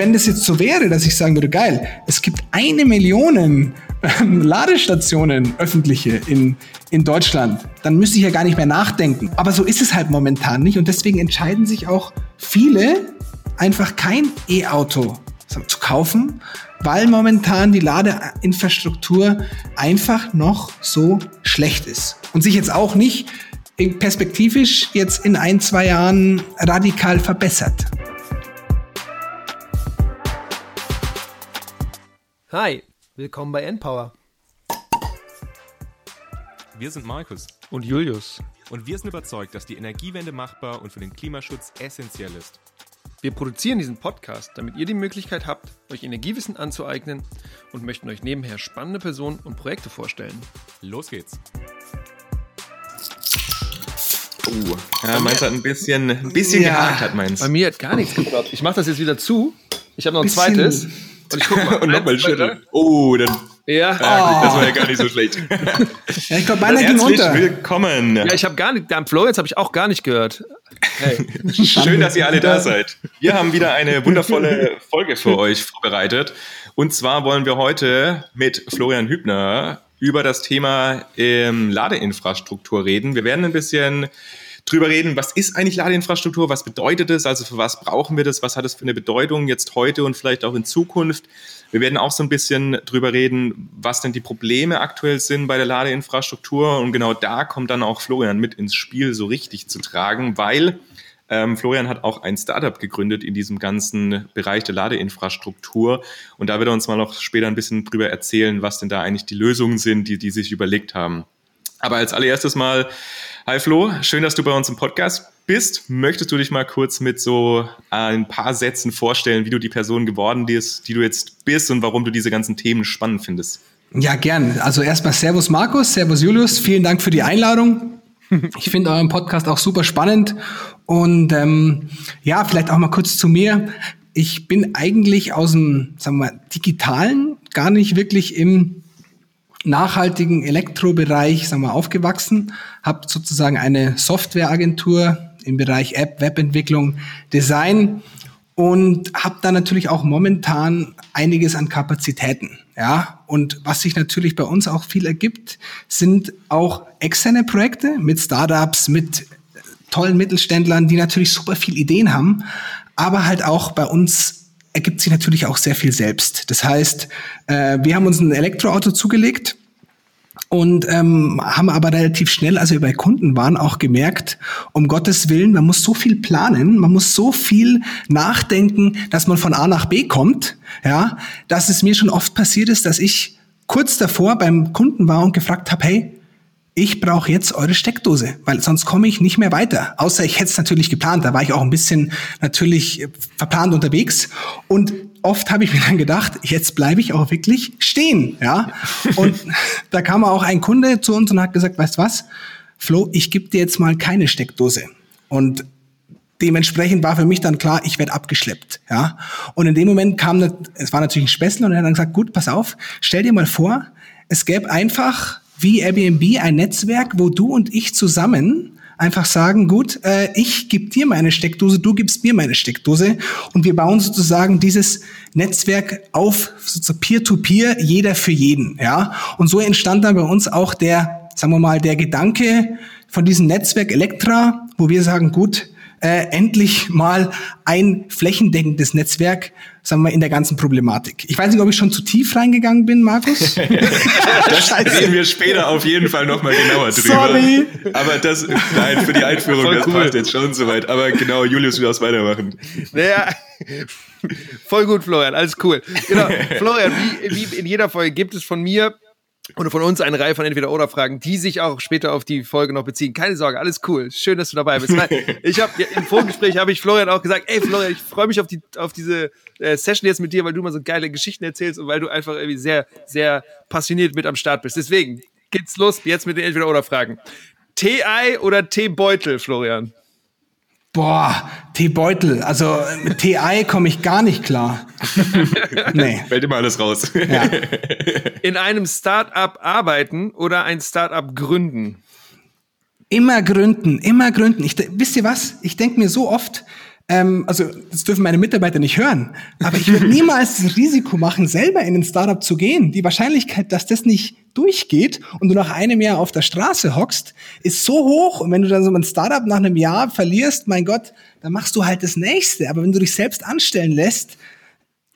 wenn das jetzt so wäre, dass ich sagen würde, geil, es gibt eine Million ähm, Ladestationen öffentliche in, in Deutschland, dann müsste ich ja gar nicht mehr nachdenken. Aber so ist es halt momentan nicht und deswegen entscheiden sich auch viele einfach kein E-Auto zu kaufen, weil momentan die Ladeinfrastruktur einfach noch so schlecht ist und sich jetzt auch nicht perspektivisch jetzt in ein, zwei Jahren radikal verbessert. Hi, willkommen bei Npower. Wir sind Markus und Julius und wir sind überzeugt, dass die Energiewende machbar und für den Klimaschutz essentiell ist. Wir produzieren diesen Podcast, damit ihr die Möglichkeit habt, euch Energiewissen anzueignen und möchten euch nebenher spannende Personen und Projekte vorstellen. Los geht's. Oh, ja, meins hat ein bisschen, ein bisschen ja. gehakt, hat meins. Bei mir hat gar nichts geklappt. Ich mache das jetzt wieder zu. Ich habe noch ein bisschen. zweites. Und ich guck mal. und nochmal schütteln. Oh, dann. Ja. ja das war ja gar nicht so schlecht. ja, ich glaube, meiner ging unter. willkommen. Ja, ich habe gar nicht, am Flo, jetzt habe ich auch gar nicht gehört. Hey. Schön, dass ihr alle da seid. Wir haben wieder eine wundervolle Folge für euch vorbereitet. Und zwar wollen wir heute mit Florian Hübner über das Thema ähm, Ladeinfrastruktur reden. Wir werden ein bisschen drüber reden, was ist eigentlich Ladeinfrastruktur, was bedeutet es, also für was brauchen wir das, was hat es für eine Bedeutung jetzt heute und vielleicht auch in Zukunft. Wir werden auch so ein bisschen drüber reden, was denn die Probleme aktuell sind bei der Ladeinfrastruktur und genau da kommt dann auch Florian mit ins Spiel so richtig zu tragen, weil ähm, Florian hat auch ein Startup gegründet in diesem ganzen Bereich der Ladeinfrastruktur. Und da wird er uns mal noch später ein bisschen drüber erzählen, was denn da eigentlich die Lösungen sind, die die sich überlegt haben. Aber als allererstes mal, hi Flo, schön, dass du bei uns im Podcast bist. Möchtest du dich mal kurz mit so ein paar Sätzen vorstellen, wie du die Person geworden bist, die du jetzt bist und warum du diese ganzen Themen spannend findest? Ja, gern. Also erstmal Servus Markus, Servus Julius, vielen Dank für die Einladung. Ich finde euren Podcast auch super spannend. Und ähm, ja, vielleicht auch mal kurz zu mir. Ich bin eigentlich aus dem, sagen wir mal, digitalen, gar nicht wirklich im nachhaltigen Elektrobereich, sagen wir, aufgewachsen, habe sozusagen eine Softwareagentur im Bereich App, Webentwicklung, Design und habe da natürlich auch momentan einiges an Kapazitäten. Ja, und was sich natürlich bei uns auch viel ergibt, sind auch externe Projekte mit Startups, mit tollen Mittelständlern, die natürlich super viel Ideen haben, aber halt auch bei uns ergibt sich natürlich auch sehr viel selbst. Das heißt, äh, wir haben uns ein Elektroauto zugelegt und ähm, haben aber relativ schnell, als wir bei Kunden waren, auch gemerkt, um Gottes Willen, man muss so viel planen, man muss so viel nachdenken, dass man von A nach B kommt, ja, dass es mir schon oft passiert ist, dass ich kurz davor beim Kunden war und gefragt habe, hey, ich brauche jetzt eure Steckdose, weil sonst komme ich nicht mehr weiter. Außer ich hätte es natürlich geplant, da war ich auch ein bisschen natürlich verplant unterwegs und oft habe ich mir dann gedacht, jetzt bleibe ich auch wirklich stehen, ja. Und da kam auch ein Kunde zu uns und hat gesagt, weißt was, Flo, ich gebe dir jetzt mal keine Steckdose. Und dementsprechend war für mich dann klar, ich werde abgeschleppt, ja. Und in dem Moment kam, es war natürlich ein Spessel und er hat dann gesagt, gut, pass auf, stell dir mal vor, es gäbe einfach wie Airbnb ein Netzwerk, wo du und ich zusammen einfach sagen, gut, äh, ich gebe dir meine Steckdose, du gibst mir meine Steckdose und wir bauen sozusagen dieses Netzwerk auf, so Peer-to-Peer, -peer, jeder für jeden, ja. Und so entstand dann bei uns auch der, sagen wir mal, der Gedanke von diesem Netzwerk Elektra, wo wir sagen, gut, äh, endlich mal ein flächendeckendes Netzwerk, sagen wir, in der ganzen Problematik. Ich weiß nicht, ob ich schon zu tief reingegangen bin, Markus. das reden wir später auf jeden Fall nochmal genauer drüber. Sorry. Aber das, nein, für die Einführung, Voll das cool. passt jetzt schon soweit. Aber genau, Julius, du darfst weitermachen. Naja, voll gut, Florian, alles cool. Genau, Florian, wie, wie in jeder Folge gibt es von mir oder von uns eine Reihe von Entweder-Oder-Fragen, die sich auch später auf die Folge noch beziehen. Keine Sorge, alles cool. Schön, dass du dabei bist. Ich habe im Vorgespräch habe ich Florian auch gesagt, ey Florian, ich freue mich auf die auf diese äh, Session jetzt mit dir, weil du mal so geile Geschichten erzählst und weil du einfach irgendwie sehr sehr passioniert mit am Start bist. Deswegen geht's los jetzt mit den Entweder-Oder-Fragen. Tee-Ei oder Teebeutel, Florian? Boah, Teebeutel. Also mit Tee-Ei komme ich gar nicht klar. nee. Fällt immer alles raus. Ja. In einem Start-up arbeiten oder ein Start-up gründen? Immer gründen, immer gründen. Ich, wisst ihr was? Ich denke mir so oft, ähm, also das dürfen meine Mitarbeiter nicht hören, aber ich würde niemals das Risiko machen, selber in ein Startup zu gehen. Die Wahrscheinlichkeit, dass das nicht durchgeht und du nach einem Jahr auf der Straße hockst, ist so hoch. Und wenn du dann so ein Startup nach einem Jahr verlierst, mein Gott, dann machst du halt das nächste. Aber wenn du dich selbst anstellen lässt,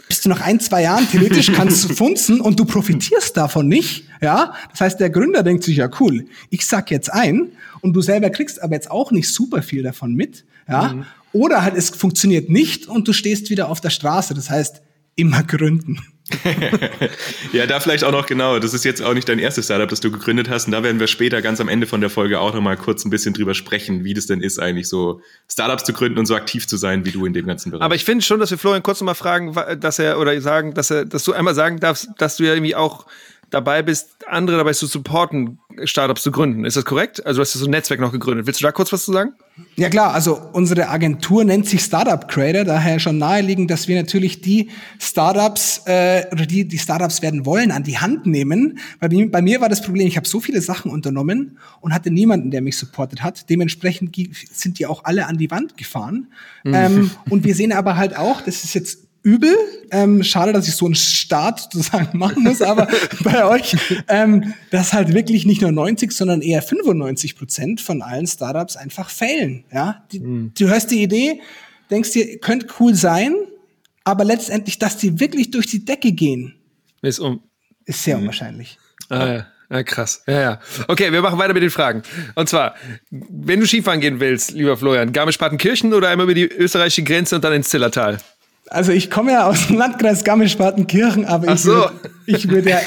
bist du nach ein, zwei Jahren theoretisch kannst du funzen und du profitierst davon nicht. Ja, das heißt, der Gründer denkt sich ja cool. Ich sag jetzt ein und du selber kriegst aber jetzt auch nicht super viel davon mit. Ja, mhm. Oder halt es funktioniert nicht und du stehst wieder auf der Straße. Das heißt, immer gründen. ja, da vielleicht auch noch genau. Das ist jetzt auch nicht dein erstes Startup, das du gegründet hast. Und da werden wir später ganz am Ende von der Folge auch noch mal kurz ein bisschen drüber sprechen, wie das denn ist, eigentlich so Startups zu gründen und so aktiv zu sein wie du in dem ganzen Bereich. Aber ich finde schon, dass wir Florian kurz noch mal fragen, dass er oder sagen, dass er, dass du einmal sagen darfst, dass du ja irgendwie auch dabei bist, andere dabei zu supporten, Startups zu gründen. Ist das korrekt? Also du hast so ein Netzwerk noch gegründet. Willst du da kurz was zu sagen? Ja klar, also unsere Agentur nennt sich Startup Creator, daher schon naheliegend, dass wir natürlich die Startups äh, oder die, die Startups werden wollen, an die Hand nehmen. Weil bei mir war das Problem, ich habe so viele Sachen unternommen und hatte niemanden, der mich supportet hat. Dementsprechend sind die auch alle an die Wand gefahren. Mhm. Ähm, und wir sehen aber halt auch, das ist jetzt übel. Ähm, schade, dass ich so einen Start sozusagen machen muss, aber bei euch, ähm, dass halt wirklich nicht nur 90, sondern eher 95 Prozent von allen Startups einfach failen. Ja, die, mhm. du hörst die Idee, denkst dir, könnte cool sein, aber letztendlich, dass die wirklich durch die Decke gehen, ist, um ist sehr unwahrscheinlich. Ah, ja. Ja, krass. Ja, ja. Okay, wir machen weiter mit den Fragen. Und zwar, wenn du Skifahren gehen willst, lieber Florian, Garmisch-Partenkirchen oder einmal über die österreichische Grenze und dann ins Zillertal? Also ich komme ja aus dem Landkreis Garmisch-Partenkirchen, aber ich, so. würde, ich würde ja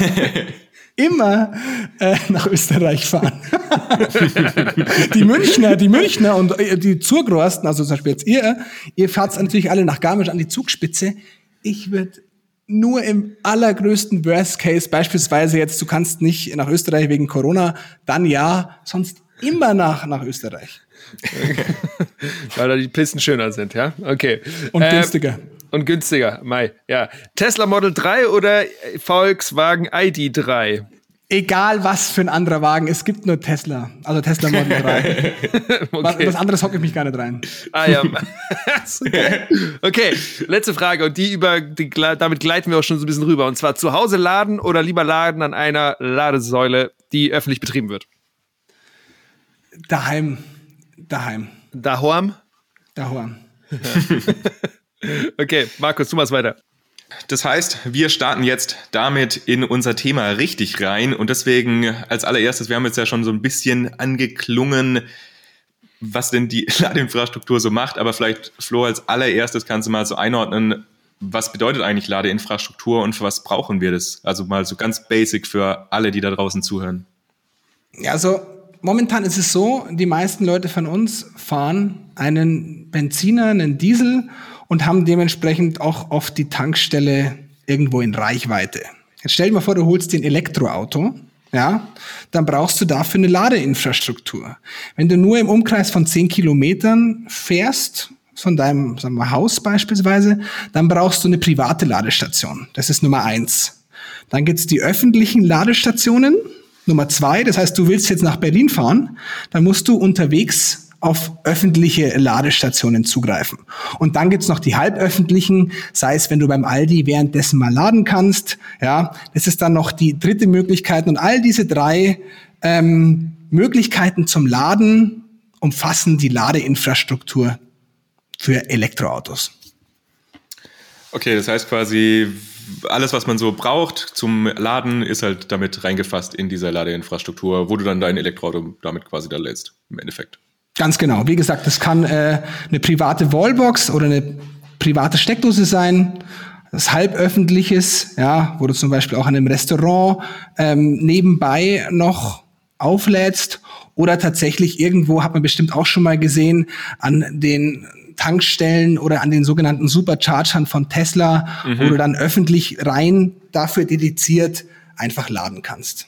immer äh, nach Österreich fahren. die Münchner, die Münchner und äh, die Zurgrosten, also zum Beispiel jetzt ihr, ihr fahrt natürlich alle nach Garmisch an die Zugspitze. Ich würde nur im allergrößten Worst Case, beispielsweise jetzt, du kannst nicht nach Österreich wegen Corona, dann ja, sonst immer nach, nach Österreich. Weil da die Pisten schöner sind, ja? Okay. Und ähm, günstiger. Und günstiger, Mai. Ja. Tesla Model 3 oder Volkswagen ID3? Egal was für ein anderer Wagen, es gibt nur Tesla. Also Tesla Model 3. okay. Was anderes hocke ich mich gar nicht rein. Ah ja. okay, letzte Frage und die über die, damit gleiten wir auch schon so ein bisschen rüber. Und zwar zu Hause laden oder lieber laden an einer Ladesäule, die öffentlich betrieben wird? Daheim. Daheim. Daheim? Daheim. Okay, Markus, du machst weiter. Das heißt, wir starten jetzt damit in unser Thema richtig rein und deswegen als allererstes, wir haben jetzt ja schon so ein bisschen angeklungen, was denn die Ladeinfrastruktur so macht, aber vielleicht Flo als allererstes kannst du mal so einordnen, was bedeutet eigentlich Ladeinfrastruktur und für was brauchen wir das? Also mal so ganz basic für alle, die da draußen zuhören. Ja, also momentan ist es so, die meisten Leute von uns fahren einen Benziner, einen Diesel und haben dementsprechend auch oft die Tankstelle irgendwo in Reichweite. Jetzt stell dir mal vor, du holst dir ein Elektroauto, ja, dann brauchst du dafür eine Ladeinfrastruktur. Wenn du nur im Umkreis von 10 Kilometern fährst, von deinem sagen wir, Haus beispielsweise, dann brauchst du eine private Ladestation. Das ist Nummer eins. Dann gibt's die öffentlichen Ladestationen. Nummer zwei, das heißt, du willst jetzt nach Berlin fahren, dann musst du unterwegs auf öffentliche Ladestationen zugreifen. Und dann gibt's noch die halböffentlichen, sei es, wenn du beim Aldi währenddessen mal laden kannst. Ja, das ist dann noch die dritte Möglichkeit. Und all diese drei ähm, Möglichkeiten zum Laden umfassen die Ladeinfrastruktur für Elektroautos. Okay, das heißt quasi, alles, was man so braucht zum Laden, ist halt damit reingefasst in dieser Ladeinfrastruktur, wo du dann dein Elektroauto damit quasi da lädst, im Endeffekt. Ganz genau. Wie gesagt, das kann äh, eine private Wallbox oder eine private Steckdose sein. Das halböffentliches, ja, wo du zum Beispiel auch an einem Restaurant ähm, nebenbei noch auflädst oder tatsächlich irgendwo hat man bestimmt auch schon mal gesehen an den Tankstellen oder an den sogenannten Superchargern von Tesla, mhm. wo du dann öffentlich rein dafür dediziert einfach laden kannst.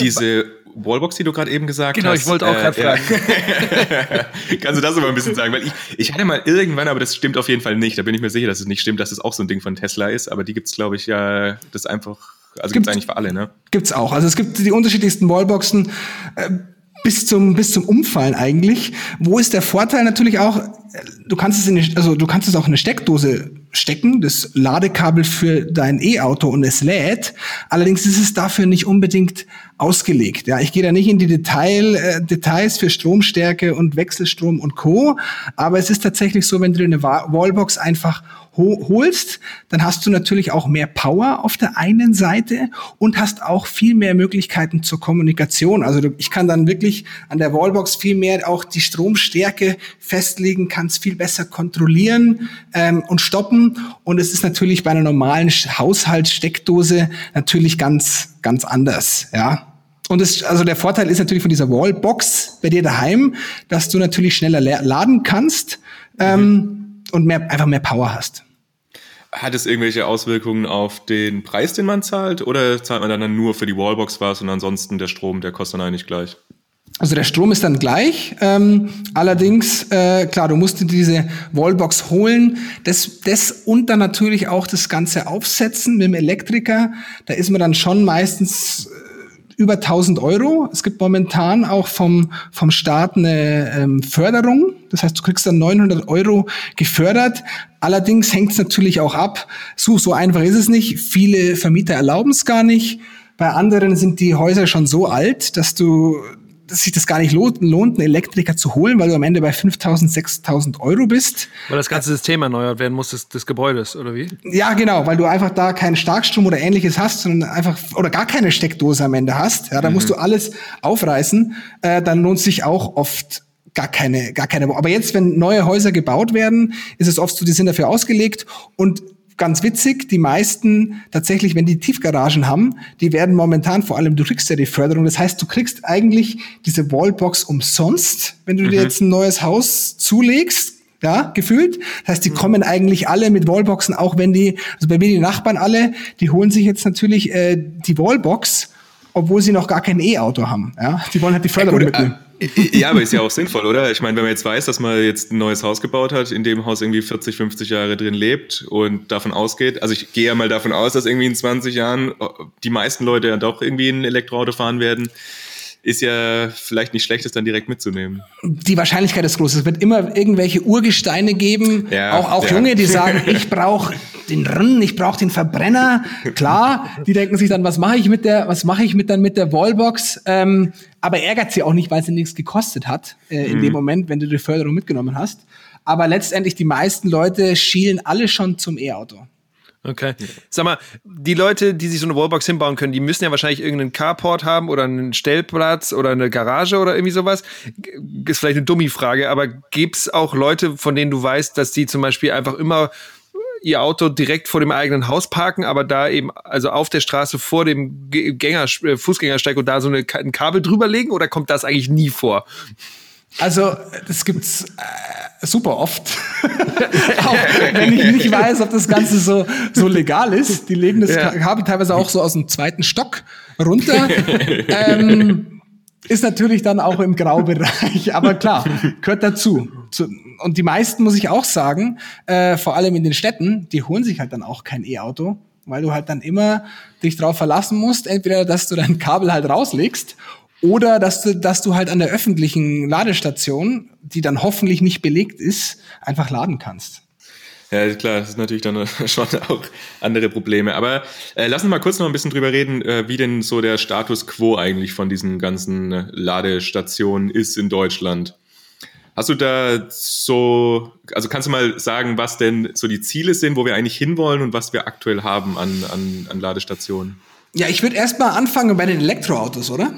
Diese Wallbox, die du gerade eben gesagt genau, hast. Genau, ich wollte auch gerade äh, fragen. Kannst du das aber ein bisschen sagen? Weil ich, ich hatte mal irgendwann, aber das stimmt auf jeden Fall nicht. Da bin ich mir sicher, dass es nicht stimmt, dass es auch so ein Ding von Tesla ist. Aber die gibt's glaube ich, ja, das einfach, also gibt's, eigentlich für alle, ne? Gibt's auch. Also es gibt die unterschiedlichsten Wallboxen. Bis zum, bis zum Umfallen eigentlich. Wo ist der Vorteil natürlich auch? du kannst es in eine, also du kannst es auch in eine Steckdose stecken, das Ladekabel für dein E-Auto und es lädt. Allerdings ist es dafür nicht unbedingt ausgelegt. Ja, ich gehe da nicht in die Detail, äh, Details für Stromstärke und Wechselstrom und Co. Aber es ist tatsächlich so, wenn du eine Wallbox einfach holst, dann hast du natürlich auch mehr Power auf der einen Seite und hast auch viel mehr Möglichkeiten zur Kommunikation. Also du, ich kann dann wirklich an der Wallbox viel mehr auch die Stromstärke festlegen, kann es viel besser kontrollieren ähm, und stoppen. Und es ist natürlich bei einer normalen Haushaltssteckdose natürlich ganz, ganz anders, ja. Und es, also der Vorteil ist natürlich von dieser Wallbox bei dir daheim, dass du natürlich schneller laden kannst ähm, mhm. und mehr, einfach mehr Power hast. Hat es irgendwelche Auswirkungen auf den Preis, den man zahlt? Oder zahlt man dann nur für die Wallbox was und ansonsten der Strom, der kostet dann eigentlich gleich? Also der Strom ist dann gleich. Ähm, allerdings, äh, klar, du musst dir diese Wallbox holen. Das, das und dann natürlich auch das Ganze aufsetzen mit dem Elektriker. Da ist man dann schon meistens über 1000 Euro. Es gibt momentan auch vom, vom Staat eine ähm, Förderung. Das heißt, du kriegst dann 900 Euro gefördert. Allerdings hängt es natürlich auch ab. So, so einfach ist es nicht. Viele Vermieter erlauben es gar nicht. Bei anderen sind die Häuser schon so alt, dass du dass sich das gar nicht lohnt, einen Elektriker zu holen, weil du am Ende bei 5.000, 6.000 Euro bist. Weil das ganze System erneuert werden muss des, des Gebäudes, oder wie? Ja, genau, weil du einfach da keinen Starkstrom oder ähnliches hast, sondern einfach, oder gar keine Steckdose am Ende hast. Ja, da mhm. musst du alles aufreißen. Äh, dann lohnt sich auch oft gar keine, gar keine. Aber jetzt, wenn neue Häuser gebaut werden, ist es oft so, die sind dafür ausgelegt und ganz witzig, die meisten tatsächlich, wenn die Tiefgaragen haben, die werden momentan vor allem, du kriegst ja die Förderung. Das heißt, du kriegst eigentlich diese Wallbox umsonst, wenn du mhm. dir jetzt ein neues Haus zulegst. Ja, gefühlt. Das heißt, die mhm. kommen eigentlich alle mit Wallboxen, auch wenn die, also bei mir die Nachbarn alle, die holen sich jetzt natürlich äh, die Wallbox, obwohl sie noch gar kein E-Auto haben. Ja, die wollen halt die Förderung ja, gut, mitnehmen. Ja, aber ist ja auch sinnvoll, oder? Ich meine, wenn man jetzt weiß, dass man jetzt ein neues Haus gebaut hat, in dem Haus irgendwie 40, 50 Jahre drin lebt und davon ausgeht, also ich gehe ja mal davon aus, dass irgendwie in 20 Jahren die meisten Leute ja doch irgendwie ein Elektroauto fahren werden ist ja vielleicht nicht schlecht, es dann direkt mitzunehmen. Die Wahrscheinlichkeit ist groß. Es wird immer irgendwelche Urgesteine geben, ja, auch, auch ja. Junge, die sagen, ich brauche den Rinn, ich brauche den Verbrenner. Klar, die denken sich dann, was mache ich mit der, was mache ich mit dann mit der Wallbox? Ähm, aber ärgert sie auch nicht, weil sie nichts gekostet hat äh, in mhm. dem Moment, wenn du die Förderung mitgenommen hast. Aber letztendlich die meisten Leute schielen alle schon zum E-Auto. Okay. Sag mal, die Leute, die sich so eine Wallbox hinbauen können, die müssen ja wahrscheinlich irgendeinen Carport haben oder einen Stellplatz oder eine Garage oder irgendwie sowas. Ist vielleicht eine Dummi-Frage, aber gibt es auch Leute, von denen du weißt, dass die zum Beispiel einfach immer ihr Auto direkt vor dem eigenen Haus parken, aber da eben, also auf der Straße vor dem Gänger, äh, Fußgängersteig und da so eine, ein Kabel drüber legen oder kommt das eigentlich nie vor? Also, das gibt's äh, super oft. auch wenn ich nicht weiß, ob das Ganze so, so legal ist. Die legen das ja. Kabel teilweise auch so aus dem zweiten Stock runter. ähm, ist natürlich dann auch im Graubereich, aber klar, gehört dazu. Und die meisten, muss ich auch sagen, äh, vor allem in den Städten, die holen sich halt dann auch kein E-Auto, weil du halt dann immer dich drauf verlassen musst, entweder, dass du dein Kabel halt rauslegst oder dass du, dass du halt an der öffentlichen Ladestation, die dann hoffentlich nicht belegt ist, einfach laden kannst. Ja, klar, das ist natürlich dann schon auch andere Probleme. Aber äh, lass uns mal kurz noch ein bisschen drüber reden, äh, wie denn so der Status quo eigentlich von diesen ganzen äh, Ladestationen ist in Deutschland. Hast du da so, also kannst du mal sagen, was denn so die Ziele sind, wo wir eigentlich hinwollen und was wir aktuell haben an, an, an Ladestationen? Ja, ich würde erstmal anfangen bei den Elektroautos, oder?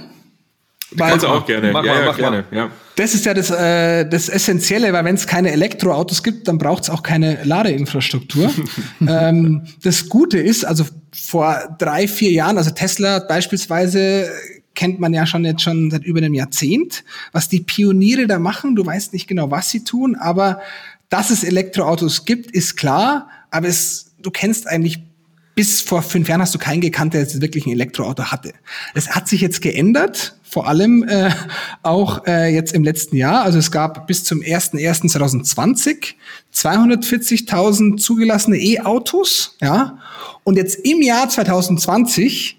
Weil, Kannst du auch gerne. Mach ja, mal, ja, mach gerne. Mal. Ja. Das ist ja das, äh, das Essentielle, weil wenn es keine Elektroautos gibt, dann braucht es auch keine Ladeinfrastruktur. ähm, das Gute ist, also vor drei, vier Jahren, also Tesla beispielsweise kennt man ja schon jetzt schon seit über einem Jahrzehnt, was die Pioniere da machen. Du weißt nicht genau, was sie tun, aber dass es Elektroautos gibt, ist klar. Aber es, du kennst eigentlich bis vor fünf Jahren hast du keinen gekannt, der jetzt wirklich ein Elektroauto hatte. Es hat sich jetzt geändert, vor allem äh, auch äh, jetzt im letzten Jahr. Also es gab bis zum 01.01.2020 240.000 zugelassene E-Autos, ja. Und jetzt im Jahr 2020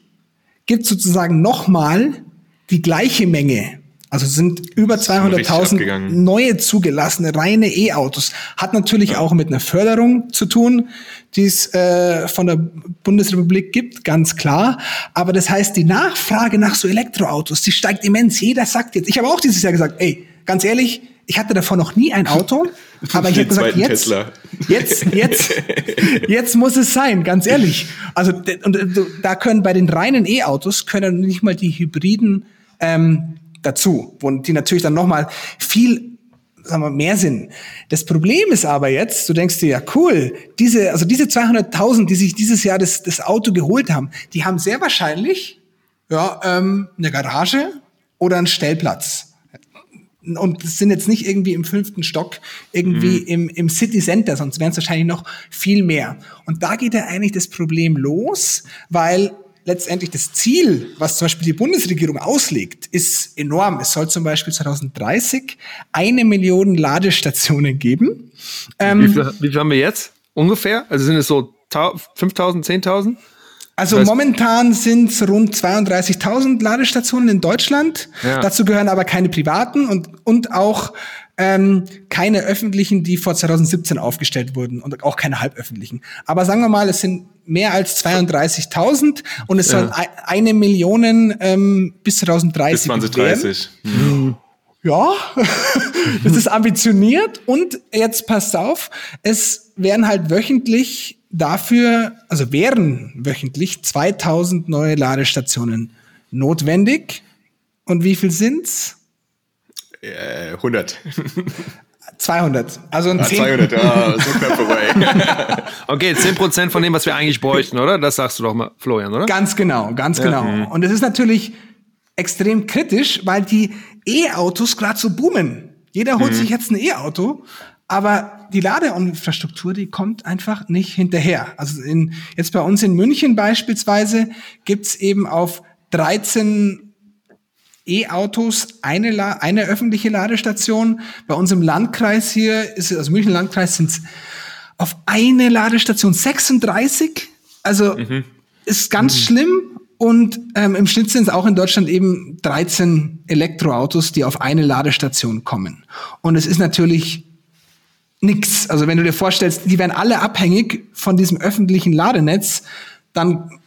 gibt sozusagen nochmal die gleiche Menge Also sind über 200.000 neue zugelassene reine E-Autos. Hat natürlich ja. auch mit einer Förderung zu tun, die es äh, von der Bundesrepublik gibt, ganz klar. Aber das heißt, die Nachfrage nach so Elektroautos, die steigt immens. Jeder sagt jetzt, ich habe auch dieses Jahr gesagt, ey, ganz ehrlich, ich hatte davor noch nie ein Auto, aber ich habe gesagt, jetzt, Tesla. jetzt, jetzt, jetzt muss es sein, ganz ehrlich. Also und, da können bei den reinen E-Autos können nicht mal die Hybriden ähm, dazu, wo die natürlich dann nochmal viel sagen wir, mehr sind. Das Problem ist aber jetzt, du denkst dir, ja cool, diese, also diese 200.000, die sich dieses Jahr das, das Auto geholt haben, die haben sehr wahrscheinlich ja, ähm, eine Garage oder einen Stellplatz. Und sind jetzt nicht irgendwie im fünften Stock, irgendwie mhm. im, im City Center, sonst wären es wahrscheinlich noch viel mehr. Und da geht ja eigentlich das Problem los, weil letztendlich das Ziel, was zum Beispiel die Bundesregierung auslegt, ist enorm. Es soll zum Beispiel 2030 eine Million Ladestationen geben. Ähm, wie, viel, wie viel haben wir jetzt? Ungefähr? Also sind es so 5000, 10.000? Also das heißt, momentan sind es rund 32.000 Ladestationen in Deutschland. Ja. Dazu gehören aber keine privaten und, und auch ähm, keine öffentlichen, die vor 2017 aufgestellt wurden und auch keine halböffentlichen. Aber sagen wir mal, es sind mehr als 32.000 und es ja. soll eine Million ähm, bis 2030 bis 2030. Mhm. Ja, das ist ambitioniert und jetzt passt auf, es werden halt wöchentlich dafür, also wären wöchentlich 2000 neue Ladestationen notwendig. Und wie viel sind's? 100. 200. Also ein ah, 10 200, ja, so knapp vorbei. okay, 10% von dem, was wir eigentlich bräuchten, oder? Das sagst du doch mal, Florian, oder? Ganz genau, ganz ja. genau. Mhm. Und es ist natürlich extrem kritisch, weil die E-Autos gerade so boomen. Jeder holt mhm. sich jetzt ein E-Auto, aber die Ladeinfrastruktur, die kommt einfach nicht hinterher. Also in, jetzt bei uns in München beispielsweise gibt's eben auf 13 E-Autos eine, La eine öffentliche Ladestation. Bei uns im Landkreis hier, ist, also München Landkreis, sind es auf eine Ladestation 36. Also mhm. ist ganz mhm. schlimm. Und ähm, im Schnitt sind es auch in Deutschland eben 13 Elektroautos, die auf eine Ladestation kommen. Und es ist natürlich nix. Also wenn du dir vorstellst, die werden alle abhängig von diesem öffentlichen Ladenetz, dann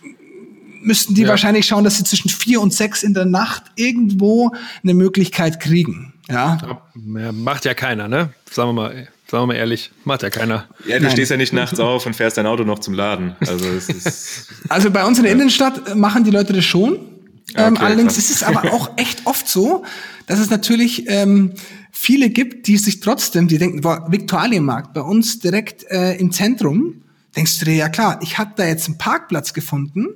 müssten die ja. wahrscheinlich schauen, dass sie zwischen vier und sechs in der Nacht irgendwo eine Möglichkeit kriegen. Ja. ja macht ja keiner, ne? Sagen wir mal. Sagen wir mal ehrlich, macht ja keiner. Ja, du Nein. stehst ja nicht nachts auf und fährst dein Auto noch zum Laden. Also, es ist also bei uns in der Innenstadt machen die Leute das schon. Ähm, okay, allerdings krass. ist es aber auch echt oft so, dass es natürlich ähm, viele gibt, die sich trotzdem, die denken, boah, Viktualienmarkt, bei uns direkt äh, im Zentrum, denkst du dir, ja klar, ich habe da jetzt einen Parkplatz gefunden,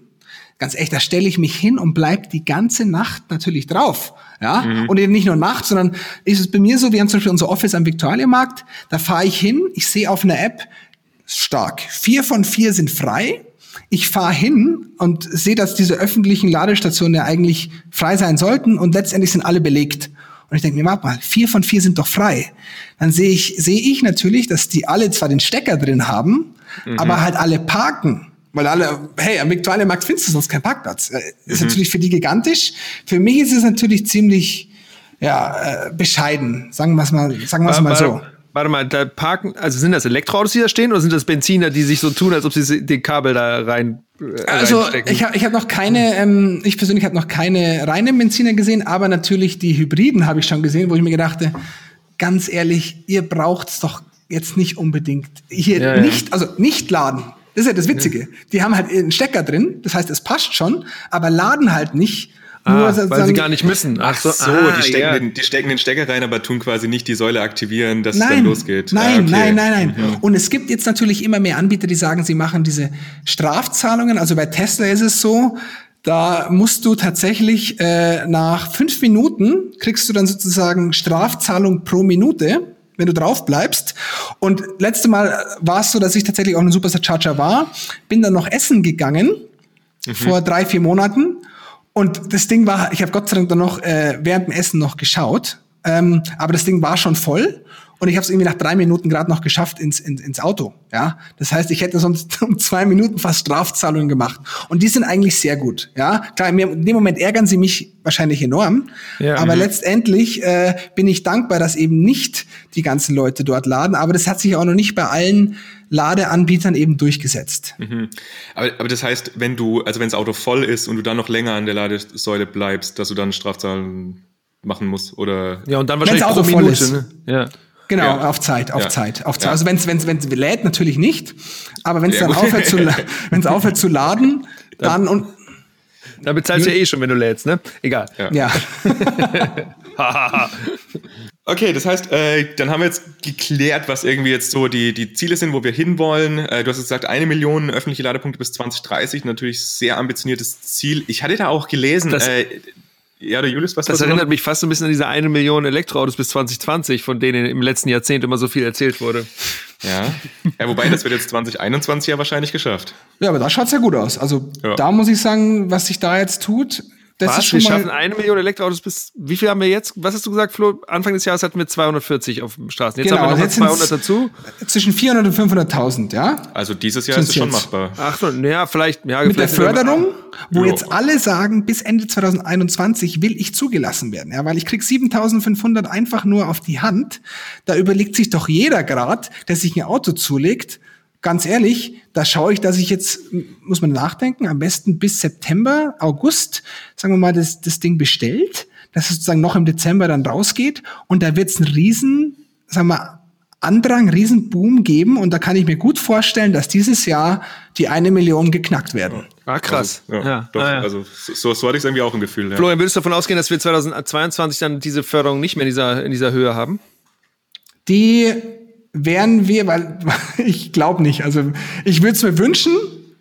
ganz echt, da stelle ich mich hin und bleib die ganze Nacht natürlich drauf. Ja, mhm. und eben nicht nur Nacht, sondern ist es bei mir so, wir haben zum Beispiel unser Office am Viktualienmarkt, da fahre ich hin, ich sehe auf einer App, stark, vier von vier sind frei, ich fahre hin und sehe, dass diese öffentlichen Ladestationen ja eigentlich frei sein sollten und letztendlich sind alle belegt. Und ich denke mir, warte mal, vier von vier sind doch frei. Dann sehe ich, sehe ich natürlich, dass die alle zwar den Stecker drin haben, mhm. aber halt alle parken. Weil alle, hey, am Viktualienmarkt findest du sonst keinen Parkplatz. Äh, ist mhm. natürlich für die gigantisch. Für mich ist es natürlich ziemlich, ja, äh, bescheiden. Sagen wir es mal, sagen wir es mal so. Warte mal, da parken, also sind das Elektroautos, die da stehen, oder sind das Benziner, die sich so tun, als ob sie den Kabel da rein äh, also ich habe ich hab noch keine, ähm, ich persönlich habe noch keine reinen Benziner gesehen, aber natürlich die Hybriden habe ich schon gesehen, wo ich mir gedachte, ganz ehrlich, ihr braucht's doch jetzt nicht unbedingt hier ja, nicht, also nicht laden. Das ist ja das Witzige. Ja. Die haben halt einen Stecker drin, das heißt, es passt schon, aber laden halt nicht. Ah, weil sie gar nicht müssen. Ach so, Ach so ah, die, stecken ja. den, die stecken den Stecker rein, aber tun quasi nicht die Säule aktivieren, dass nein, es dann losgeht. Nein, ah, okay. nein, nein, nein. Mhm. Und es gibt jetzt natürlich immer mehr Anbieter, die sagen, sie machen diese Strafzahlungen. Also bei Tesla ist es so, da musst du tatsächlich äh, nach fünf Minuten kriegst du dann sozusagen Strafzahlung pro Minute wenn du drauf bleibst. Und letzte Mal war es so, dass ich tatsächlich auch ein Superstar war, bin dann noch essen gegangen mhm. vor drei, vier Monaten. Und das Ding war, ich habe Gott sei Dank dann noch äh, während dem Essen noch geschaut, ähm, aber das Ding war schon voll. Und ich habe es irgendwie nach drei Minuten gerade noch geschafft ins, ins, ins Auto. Ja, das heißt, ich hätte sonst um zwei Minuten fast Strafzahlungen gemacht. Und die sind eigentlich sehr gut. Ja, klar, in dem Moment ärgern sie mich wahrscheinlich enorm, ja, aber mhm. letztendlich äh, bin ich dankbar, dass eben nicht die ganzen Leute dort laden. Aber das hat sich auch noch nicht bei allen Ladeanbietern eben durchgesetzt. Mhm. Aber, aber das heißt, wenn du, also wenn das Auto voll ist und du dann noch länger an der Ladesäule bleibst, dass du dann Strafzahlen machen musst oder ja und dann wahrscheinlich Wenn's Auto pro Minute, voll ist. Ne? Ja. Genau, ja. auf Zeit, auf ja. Zeit, auf Zeit. Ja. Also wenn es wenn's, wenn's lädt, natürlich nicht. Aber wenn es dann aufhört zu, wenn's aufhört zu laden, dann und da bezahlst du ja eh schon, wenn du lädst, ne? Egal. Ja. okay, das heißt, äh, dann haben wir jetzt geklärt, was irgendwie jetzt so die, die Ziele sind, wo wir hinwollen. Äh, du hast gesagt, eine Million öffentliche Ladepunkte bis 2030, natürlich sehr ambitioniertes Ziel. Ich hatte da auch gelesen, das, äh, ja, der Julius, was Das erinnert noch? mich fast so ein bisschen an diese eine Million Elektroautos bis 2020, von denen im letzten Jahrzehnt immer so viel erzählt wurde. Ja. ja, wobei das wird jetzt 2021 ja wahrscheinlich geschafft. Ja, aber da schaut es ja gut aus. Also ja. da muss ich sagen, was sich da jetzt tut, das Was? ist schon wir schaffen eine Million Elektroautos bis, wie viel haben wir jetzt? Was hast du gesagt, Flo? Anfang des Jahres hatten wir 240 auf den Straßen. Jetzt genau, haben wir noch 200 dazu. Zwischen 400 und 500.000, ja? Also dieses Jahr ist es schon machbar. Ach, naja, vielleicht, ja. Mit vielleicht der Förderung, wo jo. jetzt alle sagen, bis Ende 2021 will ich zugelassen werden, ja, weil ich krieg 7.500 einfach nur auf die Hand. Da überlegt sich doch jeder grad, der sich ein Auto zulegt, ganz ehrlich, da schaue ich, dass ich jetzt, muss man nachdenken, am besten bis September, August, sagen wir mal, das, das Ding bestellt, dass es sozusagen noch im Dezember dann rausgeht und da wird es einen riesen, sagen wir, Andrang, Riesenboom geben und da kann ich mir gut vorstellen, dass dieses Jahr die eine Million geknackt werden. Ah, krass. Also, ja, ja. Doch, ah, ja. also so, so hatte ich es irgendwie auch im Gefühl. Ja. Florian, würdest du davon ausgehen, dass wir 2022 dann diese Förderung nicht mehr in dieser, in dieser Höhe haben? Die wären wir, weil ich glaube nicht. Also ich würde es mir wünschen,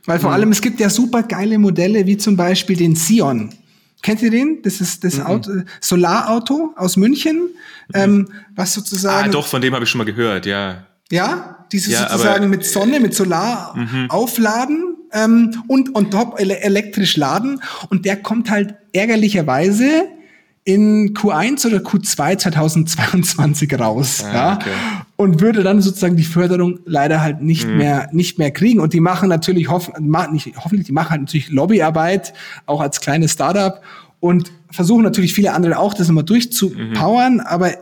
weil vor mhm. allem es gibt ja super geile Modelle, wie zum Beispiel den Sion. Kennt ihr den? Das ist das mhm. Auto, Solarauto aus München, mhm. ähm, was sozusagen. Ah, doch, von dem habe ich schon mal gehört, ja. Ja, dieses ja, sozusagen aber, mit Sonne, mit Solar mhm. aufladen ähm, und on top elektrisch laden. Und der kommt halt ärgerlicherweise in Q1 oder Q2 2022 raus, ah, ja, okay. und würde dann sozusagen die Förderung leider halt nicht mhm. mehr nicht mehr kriegen. Und die machen natürlich hoff, nicht, hoffentlich, die machen halt natürlich Lobbyarbeit auch als kleines Startup und versuchen natürlich viele andere auch das nochmal durchzupowern, mhm. aber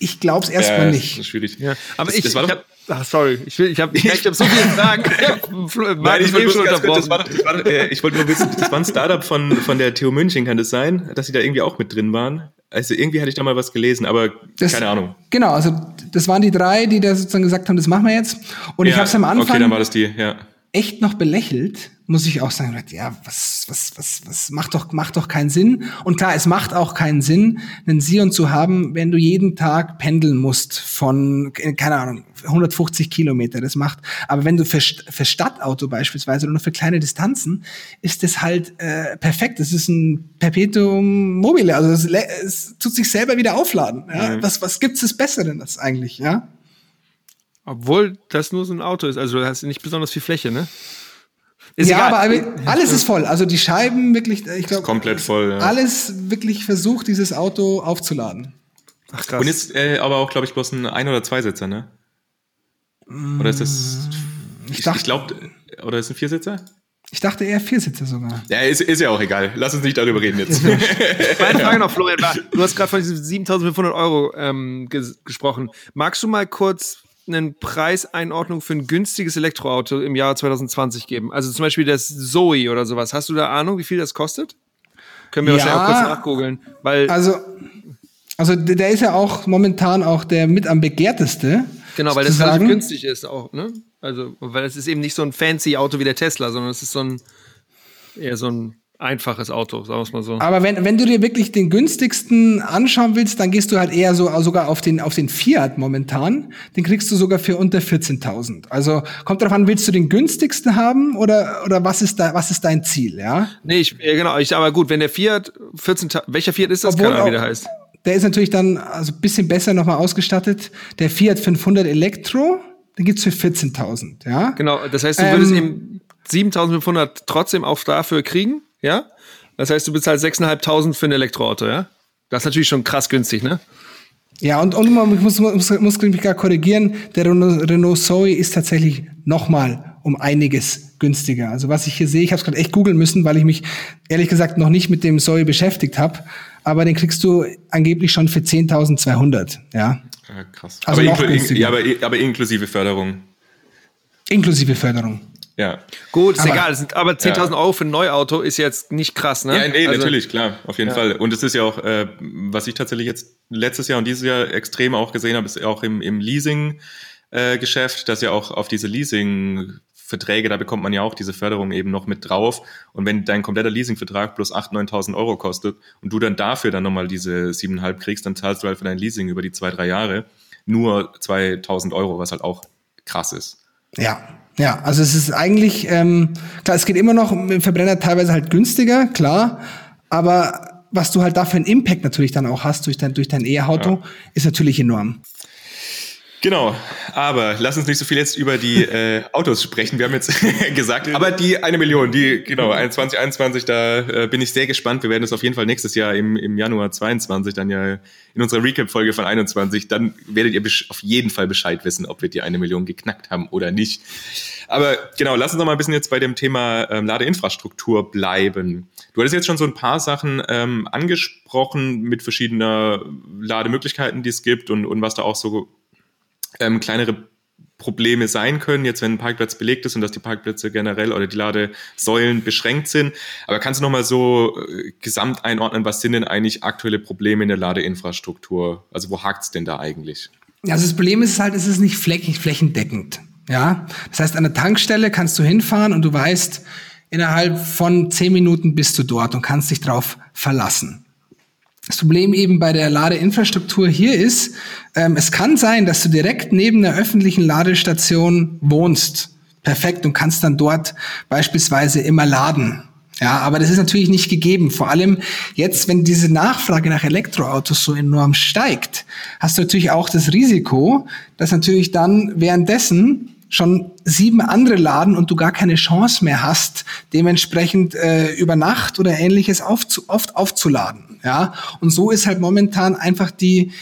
ich glaube es erstmal ja, nicht. Das ist schwierig. Ja. Aber das, ich, das ich habe Ach, sorry. Ich, will, ich habe ich, ich hab so viele Fragen. Nein, ich wollte war, äh, ich wollte nur wissen, das war ein Startup von, von der TU München, kann das sein? Dass sie da irgendwie auch mit drin waren? Also irgendwie hatte ich da mal was gelesen, aber das, keine Ahnung. Genau, also das waren die drei, die da sozusagen gesagt haben, das machen wir jetzt. Und ja, ich habe es am Anfang okay, dann war das die, ja. Echt noch belächelt, muss ich auch sagen, ja, was, was, was, was macht doch, macht doch keinen Sinn. Und klar, es macht auch keinen Sinn, einen Sion zu haben, wenn du jeden Tag pendeln musst von, keine Ahnung, 150 Kilometer. Das macht, aber wenn du für, für Stadtauto beispielsweise oder nur für kleine Distanzen, ist das halt äh, perfekt. Das ist ein Perpetuum mobile. Also es, es tut sich selber wieder aufladen. Ja? Mhm. Was, was gibt's das Besseres eigentlich, ja? Obwohl das nur so ein Auto ist. Also du hast nicht besonders viel Fläche, ne? Ist ja, egal. aber alles ist voll. Also die Scheiben wirklich, ich glaube. Komplett voll, ja. Alles wirklich versucht, dieses Auto aufzuladen. Ach krass. Und jetzt äh, aber auch, glaube ich, bloß ein Ein- oder Zweisitzer, ne? Oder ist das. Ich, ich, ich glaube, oder ist ein Viersitzer? Ich dachte eher Viersitzer sogar. Ja, ist, ist ja auch egal. Lass uns nicht darüber reden jetzt. Meine Frage noch, Florian. Du hast gerade von diesen 7500 Euro ähm, ges gesprochen. Magst du mal kurz einen Preiseinordnung für ein günstiges Elektroauto im Jahr 2020 geben? Also zum Beispiel das Zoe oder sowas. Hast du da Ahnung, wie viel das kostet? Können wir ja, wahrscheinlich auch kurz nachgoogeln. Weil also, also der ist ja auch momentan auch der mit am begehrteste. Genau, weil das relativ günstig ist auch, ne? Also, weil es ist eben nicht so ein fancy Auto wie der Tesla, sondern es ist so ein eher so ein einfaches Auto, sagen wir es mal so. Aber wenn, wenn du dir wirklich den günstigsten anschauen willst, dann gehst du halt eher so sogar auf den, auf den Fiat momentan. Den kriegst du sogar für unter 14.000. Also kommt darauf an, willst du den günstigsten haben oder, oder was ist da, was ist dein Ziel, ja? Nee, ich, ja, genau, ich, aber gut, wenn der Fiat 14.000, welcher Fiat ist das? Obwohl, Keine Ahnung, wie der heißt. Der ist natürlich dann also bisschen besser nochmal ausgestattet. Der Fiat 500 Elektro, den gibt's für 14.000, ja? Genau, das heißt, du würdest ähm, eben 7.500 trotzdem auch dafür kriegen? Ja? Das heißt, du bezahlst 6.500 für ein Elektroauto, ja? Das ist natürlich schon krass günstig, ne? Ja, und, und man muss, muss, muss mich gar korrigieren, der Renault, Renault Zoe ist tatsächlich nochmal um einiges günstiger. Also was ich hier sehe, ich habe es gerade echt googeln müssen, weil ich mich ehrlich gesagt noch nicht mit dem Zoe beschäftigt habe, aber den kriegst du angeblich schon für 10.200, ja. ja. Krass. Also aber, inklu ja, aber, aber inklusive Förderung. Inklusive Förderung. Ja. Gut, ist aber, egal. Sind, aber 10.000 ja. Euro für ein Neuauto ist jetzt nicht krass, ne? Ja, nee, also, natürlich, klar, auf jeden ja. Fall. Und es ist ja auch, äh, was ich tatsächlich jetzt letztes Jahr und dieses Jahr extrem auch gesehen habe, ist auch im, im Leasing-Geschäft, äh, dass ja auch auf diese Leasing-Verträge, da bekommt man ja auch diese Förderung eben noch mit drauf. Und wenn dein kompletter Leasingvertrag plus 8.000, 9.000 Euro kostet und du dann dafür dann nochmal diese 7,5 kriegst, dann zahlst du halt für dein Leasing über die zwei, drei Jahre nur 2.000 Euro, was halt auch krass ist. Ja, ja, also es ist eigentlich, ähm, klar, es geht immer noch mit dem Verbrenner teilweise halt günstiger, klar, aber was du halt dafür einen Impact natürlich dann auch hast durch dein, durch dein E-Auto, ja. ist natürlich enorm. Genau, aber lass uns nicht so viel jetzt über die äh, Autos sprechen. Wir haben jetzt gesagt, aber die eine Million, die, genau, 2021, da äh, bin ich sehr gespannt. Wir werden es auf jeden Fall nächstes Jahr im, im Januar 22 dann ja in unserer Recap-Folge von 21, dann werdet ihr auf jeden Fall Bescheid wissen, ob wir die eine Million geknackt haben oder nicht. Aber genau, lass uns noch mal ein bisschen jetzt bei dem Thema ähm, Ladeinfrastruktur bleiben. Du hattest jetzt schon so ein paar Sachen ähm, angesprochen mit verschiedener Lademöglichkeiten, die es gibt und, und was da auch so ähm, kleinere Probleme sein können, jetzt wenn ein Parkplatz belegt ist und dass die Parkplätze generell oder die Ladesäulen beschränkt sind. Aber kannst du nochmal so äh, gesamt einordnen, was sind denn eigentlich aktuelle Probleme in der Ladeinfrastruktur? Also wo hakt es denn da eigentlich? Also das Problem ist halt, es ist nicht flächendeckend. Ja, das heißt, an der Tankstelle kannst du hinfahren und du weißt, innerhalb von zehn Minuten bist du dort und kannst dich darauf verlassen. Das Problem eben bei der Ladeinfrastruktur hier ist, ähm, es kann sein, dass du direkt neben der öffentlichen Ladestation wohnst. Perfekt und kannst dann dort beispielsweise immer laden. Ja, aber das ist natürlich nicht gegeben. Vor allem jetzt, wenn diese Nachfrage nach Elektroautos so enorm steigt, hast du natürlich auch das Risiko, dass natürlich dann währenddessen schon sieben andere laden und du gar keine Chance mehr hast, dementsprechend äh, über Nacht oder ähnliches aufzu oft aufzuladen. Ja, und so ist halt momentan einfach die,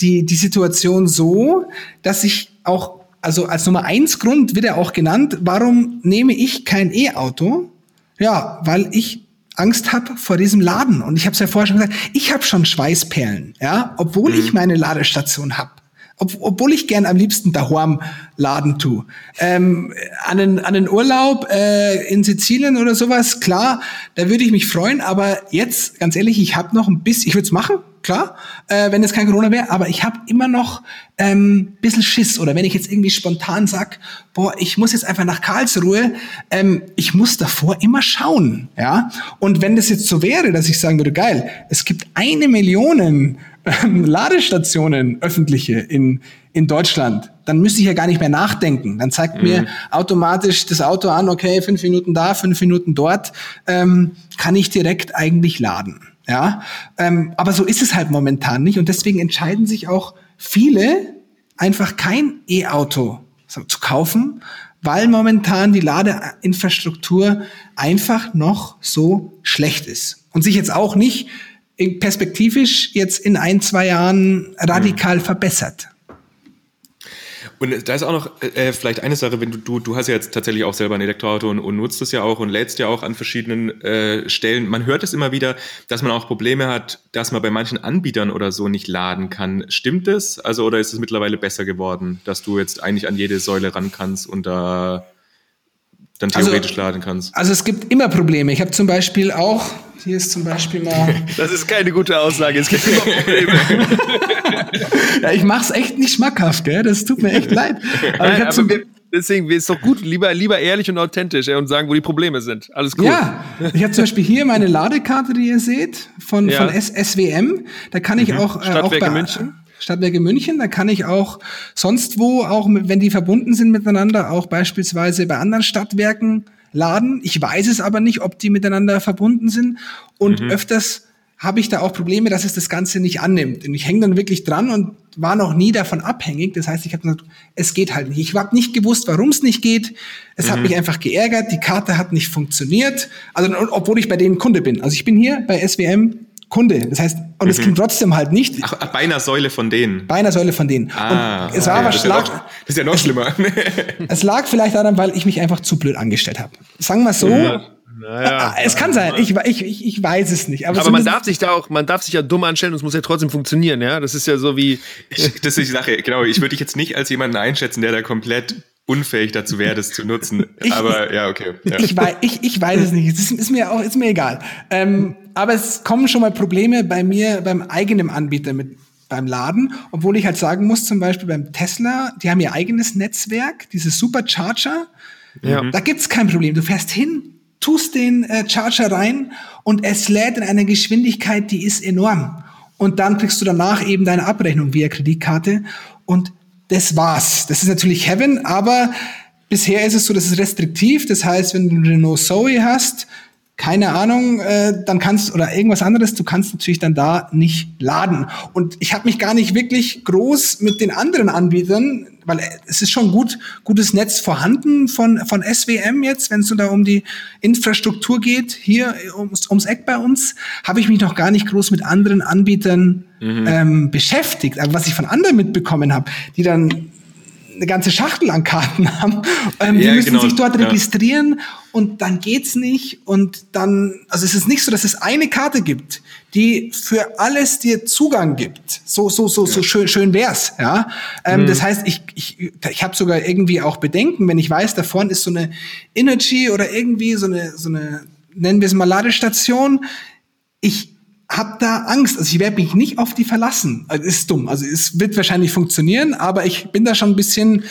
die, die Situation so, dass ich auch, also als Nummer eins Grund wird er auch genannt, warum nehme ich kein E-Auto? Ja, weil ich Angst habe vor diesem Laden. Und ich habe es ja vorher schon gesagt, ich habe schon Schweißperlen, ja, obwohl mhm. ich meine Ladestation habe. Ob, obwohl ich gern am liebsten daheim laden tu. Ähm, an, den, an den Urlaub äh, in Sizilien oder sowas, klar, da würde ich mich freuen, aber jetzt, ganz ehrlich, ich habe noch ein bisschen, ich würde es machen, klar, äh, wenn es kein Corona wäre, aber ich habe immer noch ähm, bisschen Schiss. Oder wenn ich jetzt irgendwie spontan sag, boah, ich muss jetzt einfach nach Karlsruhe, ähm, ich muss davor immer schauen. ja. Und wenn das jetzt so wäre, dass ich sagen würde, geil, es gibt eine Million Ladestationen öffentliche in, in Deutschland, dann müsste ich ja gar nicht mehr nachdenken. Dann zeigt mhm. mir automatisch das Auto an, okay, fünf Minuten da, fünf Minuten dort, ähm, kann ich direkt eigentlich laden. Ja, ähm, aber so ist es halt momentan nicht und deswegen entscheiden sich auch viele einfach kein E-Auto zu kaufen, weil momentan die Ladeinfrastruktur einfach noch so schlecht ist und sich jetzt auch nicht perspektivisch jetzt in ein, zwei Jahren radikal mhm. verbessert. Und da ist auch noch äh, vielleicht eine Sache, wenn du, du, du hast ja jetzt tatsächlich auch selber ein Elektroauto und, und nutzt es ja auch und lädst ja auch an verschiedenen äh, Stellen. Man hört es immer wieder, dass man auch Probleme hat, dass man bei manchen Anbietern oder so nicht laden kann. Stimmt das? Also, oder ist es mittlerweile besser geworden, dass du jetzt eigentlich an jede Säule ran kannst und da dann also theoretisch also, laden kannst? Also es gibt immer Probleme. Ich habe zum Beispiel auch hier ist zum Beispiel mal. Das ist keine gute Aussage. Es gibt immer Probleme. ja, ich mach's echt nicht schmackhaft, gell? Das tut mir echt leid. Aber, Nein, aber wir, deswegen ist doch gut, lieber, lieber ehrlich und authentisch ja, und sagen, wo die Probleme sind. Alles cool. Ja, ich habe zum Beispiel hier meine Ladekarte, die ihr seht, von, ja. von SWM. Da kann ich mhm. auch. Äh, Stadtwerke auch bei, München. Stadtwerke München, da kann ich auch sonst wo, auch wenn die verbunden sind miteinander, auch beispielsweise bei anderen Stadtwerken laden. Ich weiß es aber nicht, ob die miteinander verbunden sind. Und mhm. öfters habe ich da auch Probleme, dass es das Ganze nicht annimmt. Und ich hänge dann wirklich dran und war noch nie davon abhängig. Das heißt, ich habe gesagt, es geht halt nicht. Ich habe nicht gewusst, warum es nicht geht. Es mhm. hat mich einfach geärgert. Die Karte hat nicht funktioniert. Also, obwohl ich bei denen Kunde bin. Also ich bin hier bei SWM Kunde. Das heißt, und mhm. es ging trotzdem halt nicht. Ach, bei einer Säule von denen. Bei einer Säule von denen. Ah, und es war okay. das, ist ja noch, das ist ja noch schlimmer. es lag vielleicht daran, weil ich mich einfach zu blöd angestellt habe. Sagen wir so. Ja. Naja, es kann sein, ich, ich, ich, weiß es nicht. Aber, aber man darf sich da auch, man darf sich ja dumm anstellen und es muss ja trotzdem funktionieren, ja. Das ist ja so wie. Ich, das ist die Sache, genau. Ich würde dich jetzt nicht als jemanden einschätzen, der da komplett unfähig dazu wäre, das zu nutzen. Ich, aber ja, okay. Ja. Ich, weiß, ich, ich weiß es nicht. Es ist, ist, mir auch, ist mir egal. Ähm, aber es kommen schon mal Probleme bei mir, beim eigenen Anbieter mit beim Laden, obwohl ich halt sagen muss, zum Beispiel beim Tesla, die haben ihr eigenes Netzwerk, dieses Supercharger. Ja. Da gibt's kein Problem. Du fährst hin, tust den äh, Charger rein und es lädt in einer Geschwindigkeit, die ist enorm. Und dann kriegst du danach eben deine Abrechnung via Kreditkarte und das war's. Das ist natürlich Heaven, aber bisher ist es so, das ist restriktiv. Das heißt, wenn du eine Renault Zoe hast, keine Ahnung, äh, dann kannst oder irgendwas anderes, du kannst natürlich dann da nicht laden. Und ich habe mich gar nicht wirklich groß mit den anderen Anbietern, weil es ist schon gut gutes Netz vorhanden von von SWM jetzt, wenn es so da um die Infrastruktur geht, hier ums, ums Eck bei uns, habe ich mich noch gar nicht groß mit anderen Anbietern mhm. ähm, beschäftigt. Aber was ich von anderen mitbekommen habe, die dann eine ganze Schachtel an Karten haben. Ähm, ja, die müssen genau. sich dort registrieren und dann geht's nicht. Und dann, also es ist nicht so, dass es eine Karte gibt, die für alles dir Zugang gibt. So, so, so, ja. so schön, schön wär's, ja. Ähm, mhm. Das heißt, ich, ich, ich habe sogar irgendwie auch Bedenken, wenn ich weiß, da vorne ist so eine Energy oder irgendwie so eine, so eine, nennen wir es mal Ladestation. Ich, hab da Angst. Also ich werde mich nicht auf die verlassen. Also ist dumm. Also es wird wahrscheinlich funktionieren, aber ich bin da schon ein bisschen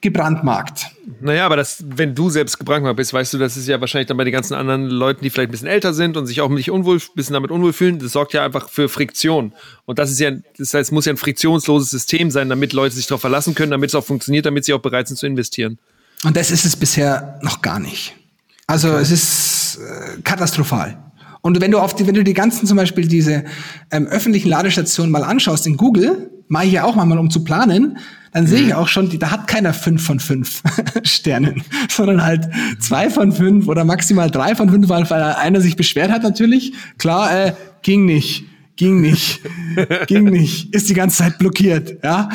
gebrandmarkt. Naja, aber das, wenn du selbst gebrandmarkt bist, weißt du, das ist ja wahrscheinlich dann bei den ganzen anderen Leuten, die vielleicht ein bisschen älter sind und sich auch nicht unwohl, ein bisschen damit unwohl fühlen, das sorgt ja einfach für Friktion. Und das ist ja, das heißt, es muss ja ein friktionsloses System sein, damit Leute sich darauf verlassen können, damit es auch funktioniert, damit sie auch bereit sind zu investieren. Und das ist es bisher noch gar nicht. Also okay. es ist äh, katastrophal. Und wenn du auf die, wenn du die ganzen zum Beispiel diese ähm, öffentlichen Ladestationen mal anschaust in Google, mache ich ja auch mal, um zu planen, dann sehe ich mhm. auch schon, die, da hat keiner fünf von fünf Sternen, sondern halt zwei von fünf oder maximal drei von fünf, weil, weil einer sich beschwert hat natürlich. Klar, äh, ging nicht, ging nicht, ging nicht, ist die ganze Zeit blockiert, ja.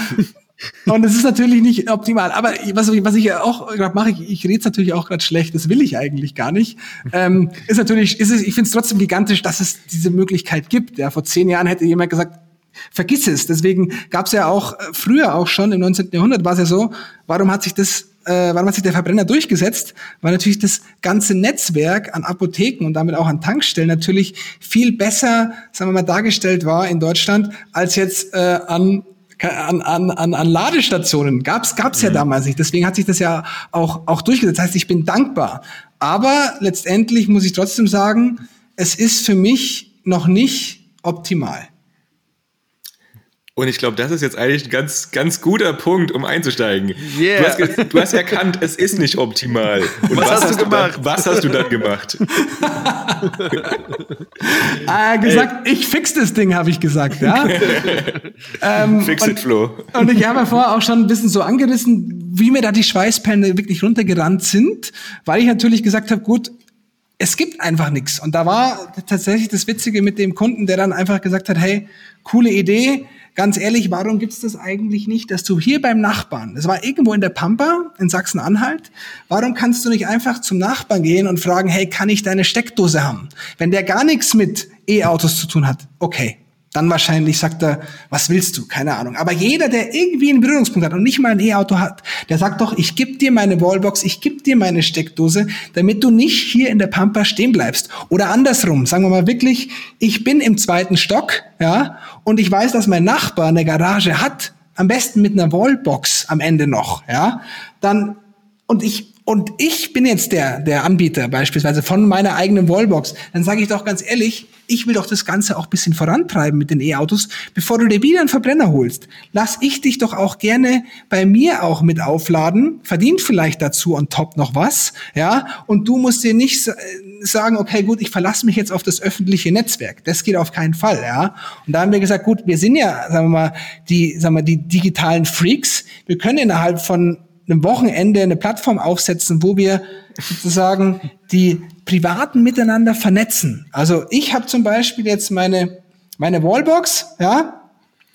Und es ist natürlich nicht optimal. Aber was, was ich auch gerade mache, ich, ich rede es natürlich auch gerade schlecht, das will ich eigentlich gar nicht. Ähm, ist natürlich, ist es, ich finde es trotzdem gigantisch, dass es diese Möglichkeit gibt. Ja, vor zehn Jahren hätte jemand gesagt, vergiss es. Deswegen gab es ja auch äh, früher auch schon im 19. Jahrhundert war es ja so, warum hat sich das äh, warum hat sich der Verbrenner durchgesetzt? Weil natürlich das ganze Netzwerk an Apotheken und damit auch an Tankstellen natürlich viel besser, sagen wir mal, dargestellt war in Deutschland als jetzt äh, an an, an, an, an Ladestationen. Gab's gab's mhm. ja damals nicht. Deswegen hat sich das ja auch, auch durchgesetzt. Das heißt, ich bin dankbar. Aber letztendlich muss ich trotzdem sagen, es ist für mich noch nicht optimal. Und ich glaube, das ist jetzt eigentlich ein ganz, ganz guter Punkt, um einzusteigen. Yeah. Du, hast, du hast erkannt, es ist nicht optimal. Und was, was hast, du gemacht? Dann, was hast du dann gemacht? ah, gesagt, Ey. ich fix das Ding, habe ich gesagt. Ja? ähm, fix it, Flo. Und ich habe ja vorher auch schon ein bisschen so angerissen, wie mir da die Schweißperlen wirklich runtergerannt sind, weil ich natürlich gesagt habe, gut, es gibt einfach nichts. Und da war tatsächlich das Witzige mit dem Kunden, der dann einfach gesagt hat, hey, coole Idee, ganz ehrlich, warum gibt's das eigentlich nicht, dass du hier beim Nachbarn, das war irgendwo in der Pampa in Sachsen-Anhalt, warum kannst du nicht einfach zum Nachbarn gehen und fragen, hey, kann ich deine Steckdose haben? Wenn der gar nichts mit E-Autos zu tun hat, okay, dann wahrscheinlich sagt er, was willst du? Keine Ahnung. Aber jeder, der irgendwie einen Berührungspunkt hat und nicht mal ein E-Auto hat, der sagt doch, ich gebe dir meine Wallbox, ich gebe dir meine Steckdose, damit du nicht hier in der Pampa stehen bleibst. Oder andersrum, sagen wir mal wirklich, ich bin im zweiten Stock, ja, und ich weiß, dass mein Nachbar eine Garage hat, am besten mit einer Wallbox am Ende noch, ja, dann, und ich, und ich bin jetzt der, der Anbieter beispielsweise von meiner eigenen Wallbox, dann sage ich doch ganz ehrlich, ich will doch das Ganze auch bisschen vorantreiben mit den E-Autos, bevor du dir wieder einen Verbrenner holst. Lass ich dich doch auch gerne bei mir auch mit aufladen, verdient vielleicht dazu on top noch was, ja, und du musst dir nicht sagen, okay, gut, ich verlasse mich jetzt auf das öffentliche Netzwerk. Das geht auf keinen Fall, ja. Und da haben wir gesagt, gut, wir sind ja, sagen wir mal, die, sagen wir, die digitalen Freaks. Wir können innerhalb von einem Wochenende eine Plattform aufsetzen, wo wir sozusagen die Privaten miteinander vernetzen. Also ich habe zum Beispiel jetzt meine meine Wallbox, ja,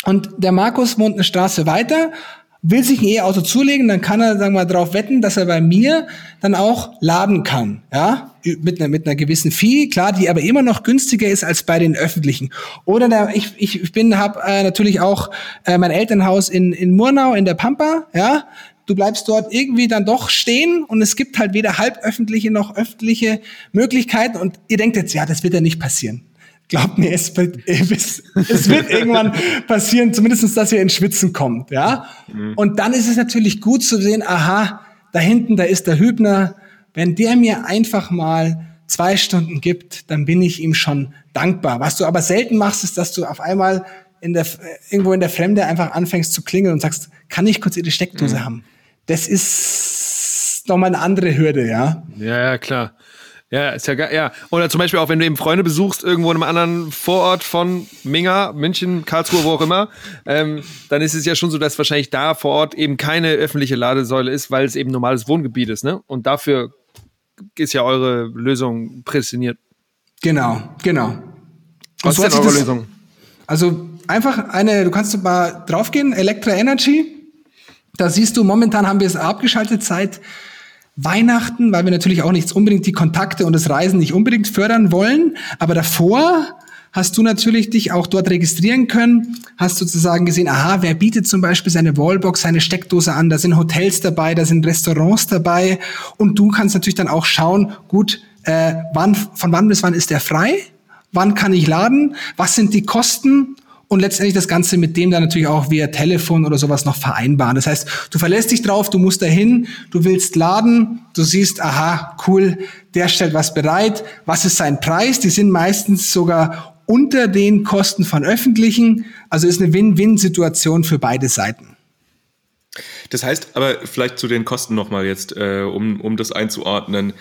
und der Markus wohnt eine Straße weiter, will sich ein E-Auto zulegen, dann kann er, sagen wir mal, darauf wetten, dass er bei mir dann auch laden kann, ja, mit einer, mit einer gewissen Fee, klar, die aber immer noch günstiger ist als bei den öffentlichen. Oder der, ich, ich bin, habe äh, natürlich auch äh, mein Elternhaus in, in Murnau in der Pampa, ja, du bleibst dort irgendwie dann doch stehen und es gibt halt weder halböffentliche noch öffentliche Möglichkeiten und ihr denkt jetzt, ja, das wird ja nicht passieren. Glaubt mir, es wird, es wird irgendwann passieren, zumindestens, dass ihr ins Schwitzen kommt, ja. Mhm. Und dann ist es natürlich gut zu sehen, aha, da hinten, da ist der Hübner. Wenn der mir einfach mal zwei Stunden gibt, dann bin ich ihm schon dankbar. Was du aber selten machst, ist, dass du auf einmal in der, irgendwo in der Fremde einfach anfängst zu klingeln und sagst, kann ich kurz ihre Steckdose mhm. haben? Das ist nochmal eine andere Hürde, ja. Ja, ja, klar. Ja, ist ja. Ja. Oder zum Beispiel auch, wenn du eben Freunde besuchst, irgendwo in einem anderen Vorort von Minga, München, Karlsruhe, wo auch immer, ähm, dann ist es ja schon so, dass wahrscheinlich da vor Ort eben keine öffentliche Ladesäule ist, weil es eben normales Wohngebiet ist, ne? Und dafür ist ja eure Lösung prädestiniert. Genau, genau. Was ist denn eure das, Lösung? Also einfach eine, du kannst mal draufgehen, Electra Energy. Da siehst du, momentan haben wir es abgeschaltet seit Weihnachten, weil wir natürlich auch nicht unbedingt die Kontakte und das Reisen nicht unbedingt fördern wollen. Aber davor hast du natürlich dich auch dort registrieren können, hast sozusagen gesehen, aha, wer bietet zum Beispiel seine Wallbox, seine Steckdose an, da sind Hotels dabei, da sind Restaurants dabei. Und du kannst natürlich dann auch schauen, gut, äh, wann, von wann bis wann ist der frei, wann kann ich laden, was sind die Kosten und letztendlich das Ganze mit dem dann natürlich auch via Telefon oder sowas noch vereinbaren. Das heißt, du verlässt dich drauf, du musst dahin, du willst laden, du siehst, aha, cool, der stellt was bereit, was ist sein Preis? Die sind meistens sogar unter den Kosten von öffentlichen, also ist eine Win-Win-Situation für beide Seiten. Das heißt, aber vielleicht zu den Kosten nochmal jetzt, äh, um, um das einzuordnen.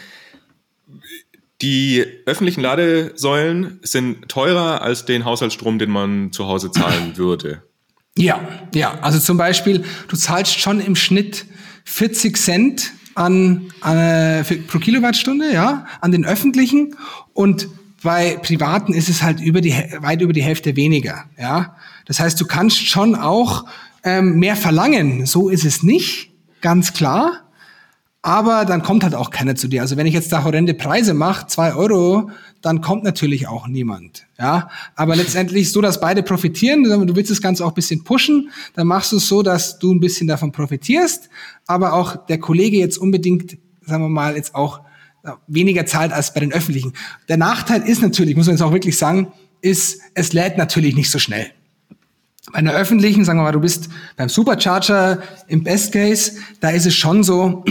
Die öffentlichen Ladesäulen sind teurer als den Haushaltsstrom, den man zu Hause zahlen würde. Ja, ja. Also zum Beispiel, du zahlst schon im Schnitt 40 Cent an, an äh, pro Kilowattstunde, ja, an den öffentlichen und bei privaten ist es halt über die weit über die Hälfte weniger, ja. Das heißt, du kannst schon auch ähm, mehr verlangen. So ist es nicht, ganz klar aber dann kommt halt auch keiner zu dir. Also wenn ich jetzt da horrende Preise mache, zwei Euro, dann kommt natürlich auch niemand. Ja, aber letztendlich so, dass beide profitieren. Du willst das Ganze auch ein bisschen pushen, dann machst du es so, dass du ein bisschen davon profitierst, aber auch der Kollege jetzt unbedingt, sagen wir mal, jetzt auch weniger zahlt als bei den öffentlichen. Der Nachteil ist natürlich, muss man jetzt auch wirklich sagen, ist, es lädt natürlich nicht so schnell. Bei einer öffentlichen, sagen wir mal, du bist beim Supercharger im Best Case, da ist es schon so,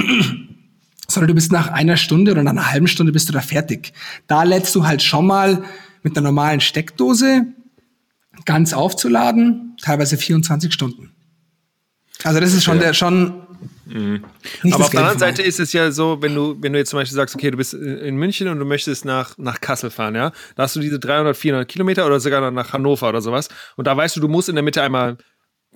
sondern du bist nach einer Stunde oder nach einer halben Stunde bist du da fertig. Da lädst du halt schon mal mit einer normalen Steckdose ganz aufzuladen, teilweise 24 Stunden. Also das ist schon der schon Mhm. Aber auf der anderen Seite ist es ja so, wenn du, wenn du jetzt zum Beispiel sagst, okay, du bist in München und du möchtest nach, nach Kassel fahren, ja, da hast du diese 300, 400 Kilometer oder sogar nach Hannover oder sowas. Und da weißt du, du musst in der Mitte einmal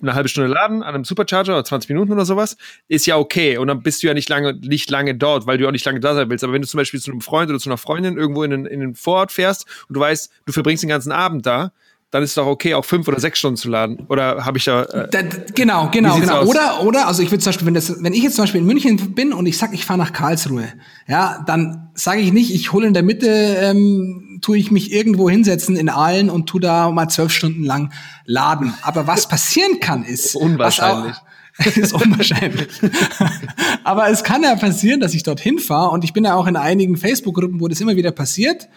eine halbe Stunde laden an einem Supercharger oder 20 Minuten oder sowas, ist ja okay. Und dann bist du ja nicht lange, nicht lange dort, weil du auch nicht lange da sein willst. Aber wenn du zum Beispiel zu einem Freund oder zu einer Freundin irgendwo in den, in den Vorort fährst und du weißt, du verbringst den ganzen Abend da, dann ist es doch okay, auch fünf oder sechs Stunden zu laden. Oder habe ich da. Äh, da genau, genau, genau. Aus? Oder, oder, also ich würde zum Beispiel, wenn, das, wenn ich jetzt zum Beispiel in München bin und ich sag, ich fahre nach Karlsruhe, ja, dann sage ich nicht, ich hole in der Mitte, ähm, tue ich mich irgendwo hinsetzen in Aalen und tu da mal zwölf Stunden lang laden. Aber was passieren kann, ist. Unwahrscheinlich. ist unwahrscheinlich. Aber es kann ja passieren, dass ich dorthin fahre und ich bin ja auch in einigen Facebook-Gruppen, wo das immer wieder passiert,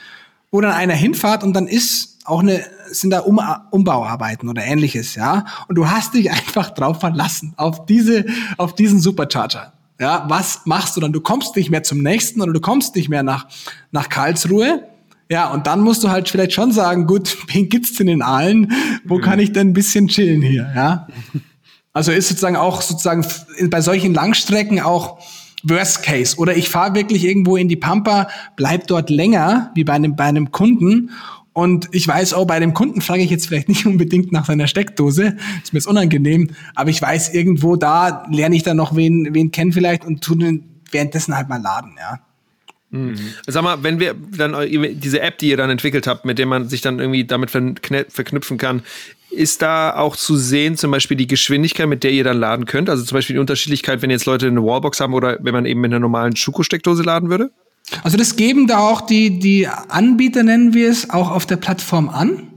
wo dann einer hinfahrt und dann ist auch eine, sind da um, Umbauarbeiten oder ähnliches, ja. Und du hast dich einfach drauf verlassen, auf diese, auf diesen Supercharger. Ja, was machst du dann? Du kommst nicht mehr zum nächsten oder du kommst nicht mehr nach, nach Karlsruhe. Ja, und dann musst du halt vielleicht schon sagen, gut, wen gibt's denn in Aalen? Wo mhm. kann ich denn ein bisschen chillen hier, ja? Also ist sozusagen auch sozusagen bei solchen Langstrecken auch Worst Case. Oder ich fahre wirklich irgendwo in die Pampa, bleib dort länger, wie bei einem, bei einem Kunden und ich weiß auch, bei dem Kunden frage ich jetzt vielleicht nicht unbedingt nach seiner Steckdose, ist mir jetzt unangenehm, aber ich weiß irgendwo da, lerne ich dann noch wen, wen kennen vielleicht und tue währenddessen halt mal laden, ja. Mhm. Sag mal, wenn wir dann diese App, die ihr dann entwickelt habt, mit der man sich dann irgendwie damit verknüpfen kann, ist da auch zu sehen, zum Beispiel die Geschwindigkeit, mit der ihr dann laden könnt? Also zum Beispiel die Unterschiedlichkeit, wenn jetzt Leute eine Wallbox haben oder wenn man eben mit einer normalen Schuko-Steckdose laden würde? Also das geben da auch die, die Anbieter, nennen wir es, auch auf der Plattform an.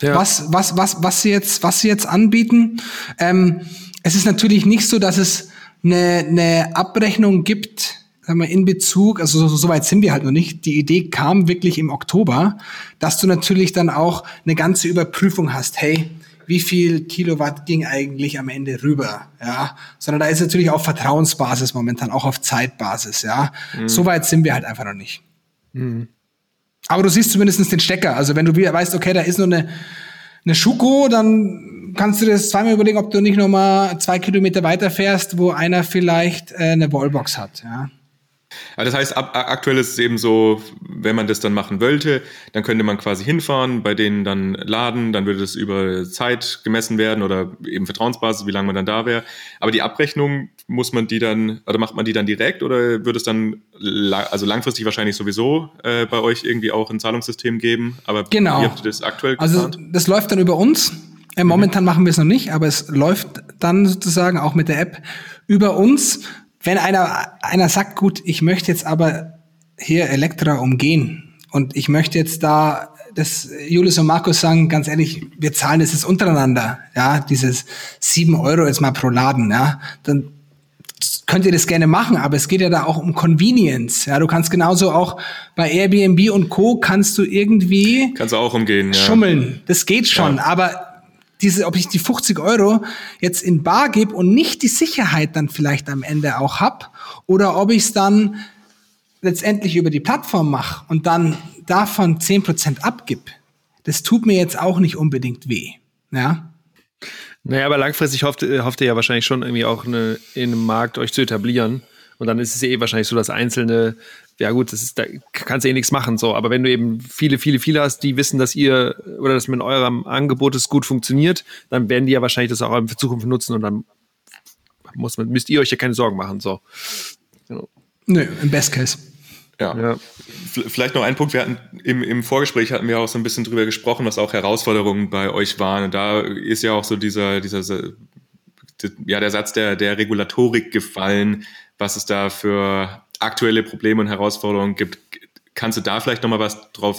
Ja. Was, was, was, was sie jetzt, was sie jetzt anbieten. Ähm, es ist natürlich nicht so, dass es eine, eine Abrechnung gibt, sagen wir, in Bezug, also so, so weit sind wir halt noch nicht. Die Idee kam wirklich im Oktober, dass du natürlich dann auch eine ganze Überprüfung hast. Hey, wie viel Kilowatt ging eigentlich am Ende rüber, ja, sondern da ist natürlich auf Vertrauensbasis momentan, auch auf Zeitbasis, ja. Mhm. So weit sind wir halt einfach noch nicht. Mhm. Aber du siehst zumindest den Stecker. Also wenn du wieder weißt, okay, da ist nur eine, eine Schuko, dann kannst du dir das zweimal überlegen, ob du nicht noch mal zwei Kilometer weiter fährst, wo einer vielleicht äh, eine Wallbox hat, ja. Also das heißt, ab, aktuell ist es eben so, wenn man das dann machen wollte, dann könnte man quasi hinfahren, bei denen dann laden, dann würde das über Zeit gemessen werden oder eben Vertrauensbasis, wie lange man dann da wäre. Aber die Abrechnung muss man die dann, oder macht man die dann direkt oder würde es dann, also langfristig wahrscheinlich sowieso äh, bei euch irgendwie auch ein Zahlungssystem geben? Aber genau. wie habt ihr das aktuell Also das läuft dann über uns. Äh, momentan mhm. machen wir es noch nicht, aber es läuft dann sozusagen auch mit der App über uns wenn einer, einer sagt, gut, ich möchte jetzt aber hier Elektra umgehen und ich möchte jetzt da das Julius und Markus sagen, ganz ehrlich, wir zahlen das jetzt untereinander, ja, dieses sieben Euro jetzt mal pro Laden, ja, dann könnt ihr das gerne machen, aber es geht ja da auch um Convenience. Ja, du kannst genauso auch bei Airbnb und Co. kannst du irgendwie kannst du auch umgehen, ja. schummeln. Das geht schon, ja. aber diese, ob ich die 50 Euro jetzt in Bar gebe und nicht die Sicherheit dann vielleicht am Ende auch hab, oder ob ich es dann letztendlich über die Plattform mache und dann davon 10% abgib, das tut mir jetzt auch nicht unbedingt weh. Ja. Naja, aber langfristig hofft, hofft ihr ja wahrscheinlich schon irgendwie auch eine, in einem Markt euch zu etablieren. Und dann ist es eh wahrscheinlich so, dass einzelne ja gut, das ist, da kannst du eh nichts machen, so. Aber wenn du eben viele, viele, viele hast, die wissen, dass ihr oder dass mit eurem Angebot es gut funktioniert, dann werden die ja wahrscheinlich das auch in Zukunft nutzen und dann muss man, müsst ihr euch ja keine Sorgen machen, so. Genau. Nö, im Best Case. Ja. ja. Vielleicht noch ein Punkt. Wir hatten im, im Vorgespräch hatten wir auch so ein bisschen drüber gesprochen, was auch Herausforderungen bei euch waren. Und da ist ja auch so dieser, dieser, ja, der Satz der, der Regulatorik gefallen, was es da für aktuelle Probleme und Herausforderungen gibt. Kannst du da vielleicht nochmal was drauf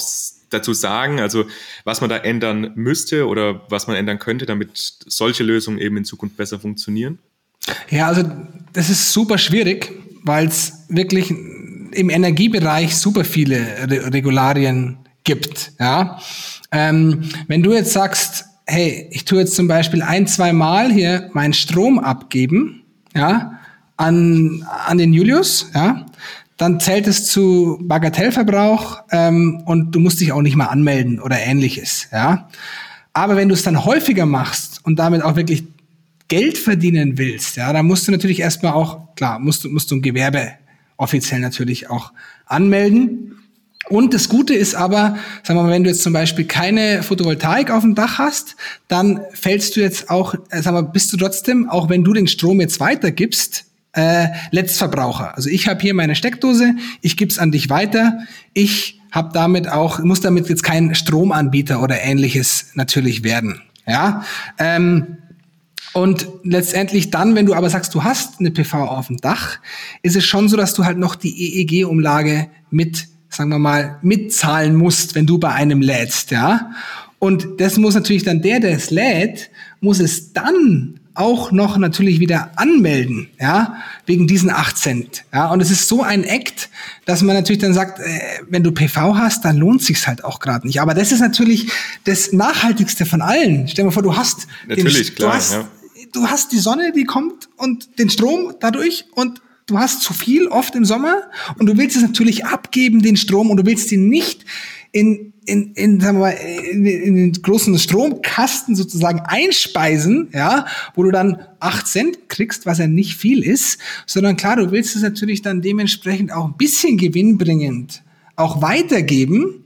dazu sagen? Also was man da ändern müsste oder was man ändern könnte, damit solche Lösungen eben in Zukunft besser funktionieren? Ja, also das ist super schwierig, weil es wirklich im Energiebereich super viele Re Regularien gibt. Ja? Ähm, wenn du jetzt sagst, hey, ich tue jetzt zum Beispiel ein, zwei Mal hier meinen Strom abgeben, ja, an, an den Julius, ja, dann zählt es zu Bagatellverbrauch ähm, und du musst dich auch nicht mal anmelden oder ähnliches, ja. Aber wenn du es dann häufiger machst und damit auch wirklich Geld verdienen willst, ja, dann musst du natürlich erstmal auch, klar, musst du, musst du ein Gewerbe offiziell natürlich auch anmelden. Und das Gute ist aber, sagen wir mal, wenn du jetzt zum Beispiel keine Photovoltaik auf dem Dach hast, dann fällst du jetzt auch, äh, sagen wir, bist du trotzdem, auch wenn du den Strom jetzt weitergibst, äh, Letztverbraucher. Also ich habe hier meine Steckdose, ich gebe es an dich weiter. Ich habe damit auch, muss damit jetzt kein Stromanbieter oder ähnliches natürlich werden. Ja. Ähm, und letztendlich dann, wenn du aber sagst, du hast eine PV auf dem Dach, ist es schon so, dass du halt noch die EEG-Umlage mit, sagen wir mal, mitzahlen musst, wenn du bei einem lädst, ja. Und das muss natürlich dann der, der es lädt, muss es dann auch noch natürlich wieder anmelden, ja, wegen diesen 8 Cent. Ja, und es ist so ein Act, dass man natürlich dann sagt, äh, wenn du PV hast, dann lohnt sich's halt auch gerade nicht. Aber das ist natürlich das Nachhaltigste von allen. Stell dir mal vor, du hast natürlich den, klar, du hast, ja. du hast die Sonne, die kommt und den Strom dadurch und du hast zu viel oft im Sommer und du willst es natürlich abgeben, den Strom, und du willst ihn nicht in in, in, sagen wir mal, in, in den großen Stromkasten sozusagen einspeisen, ja, wo du dann acht Cent kriegst, was ja nicht viel ist, sondern klar, du willst es natürlich dann dementsprechend auch ein bisschen gewinnbringend auch weitergeben,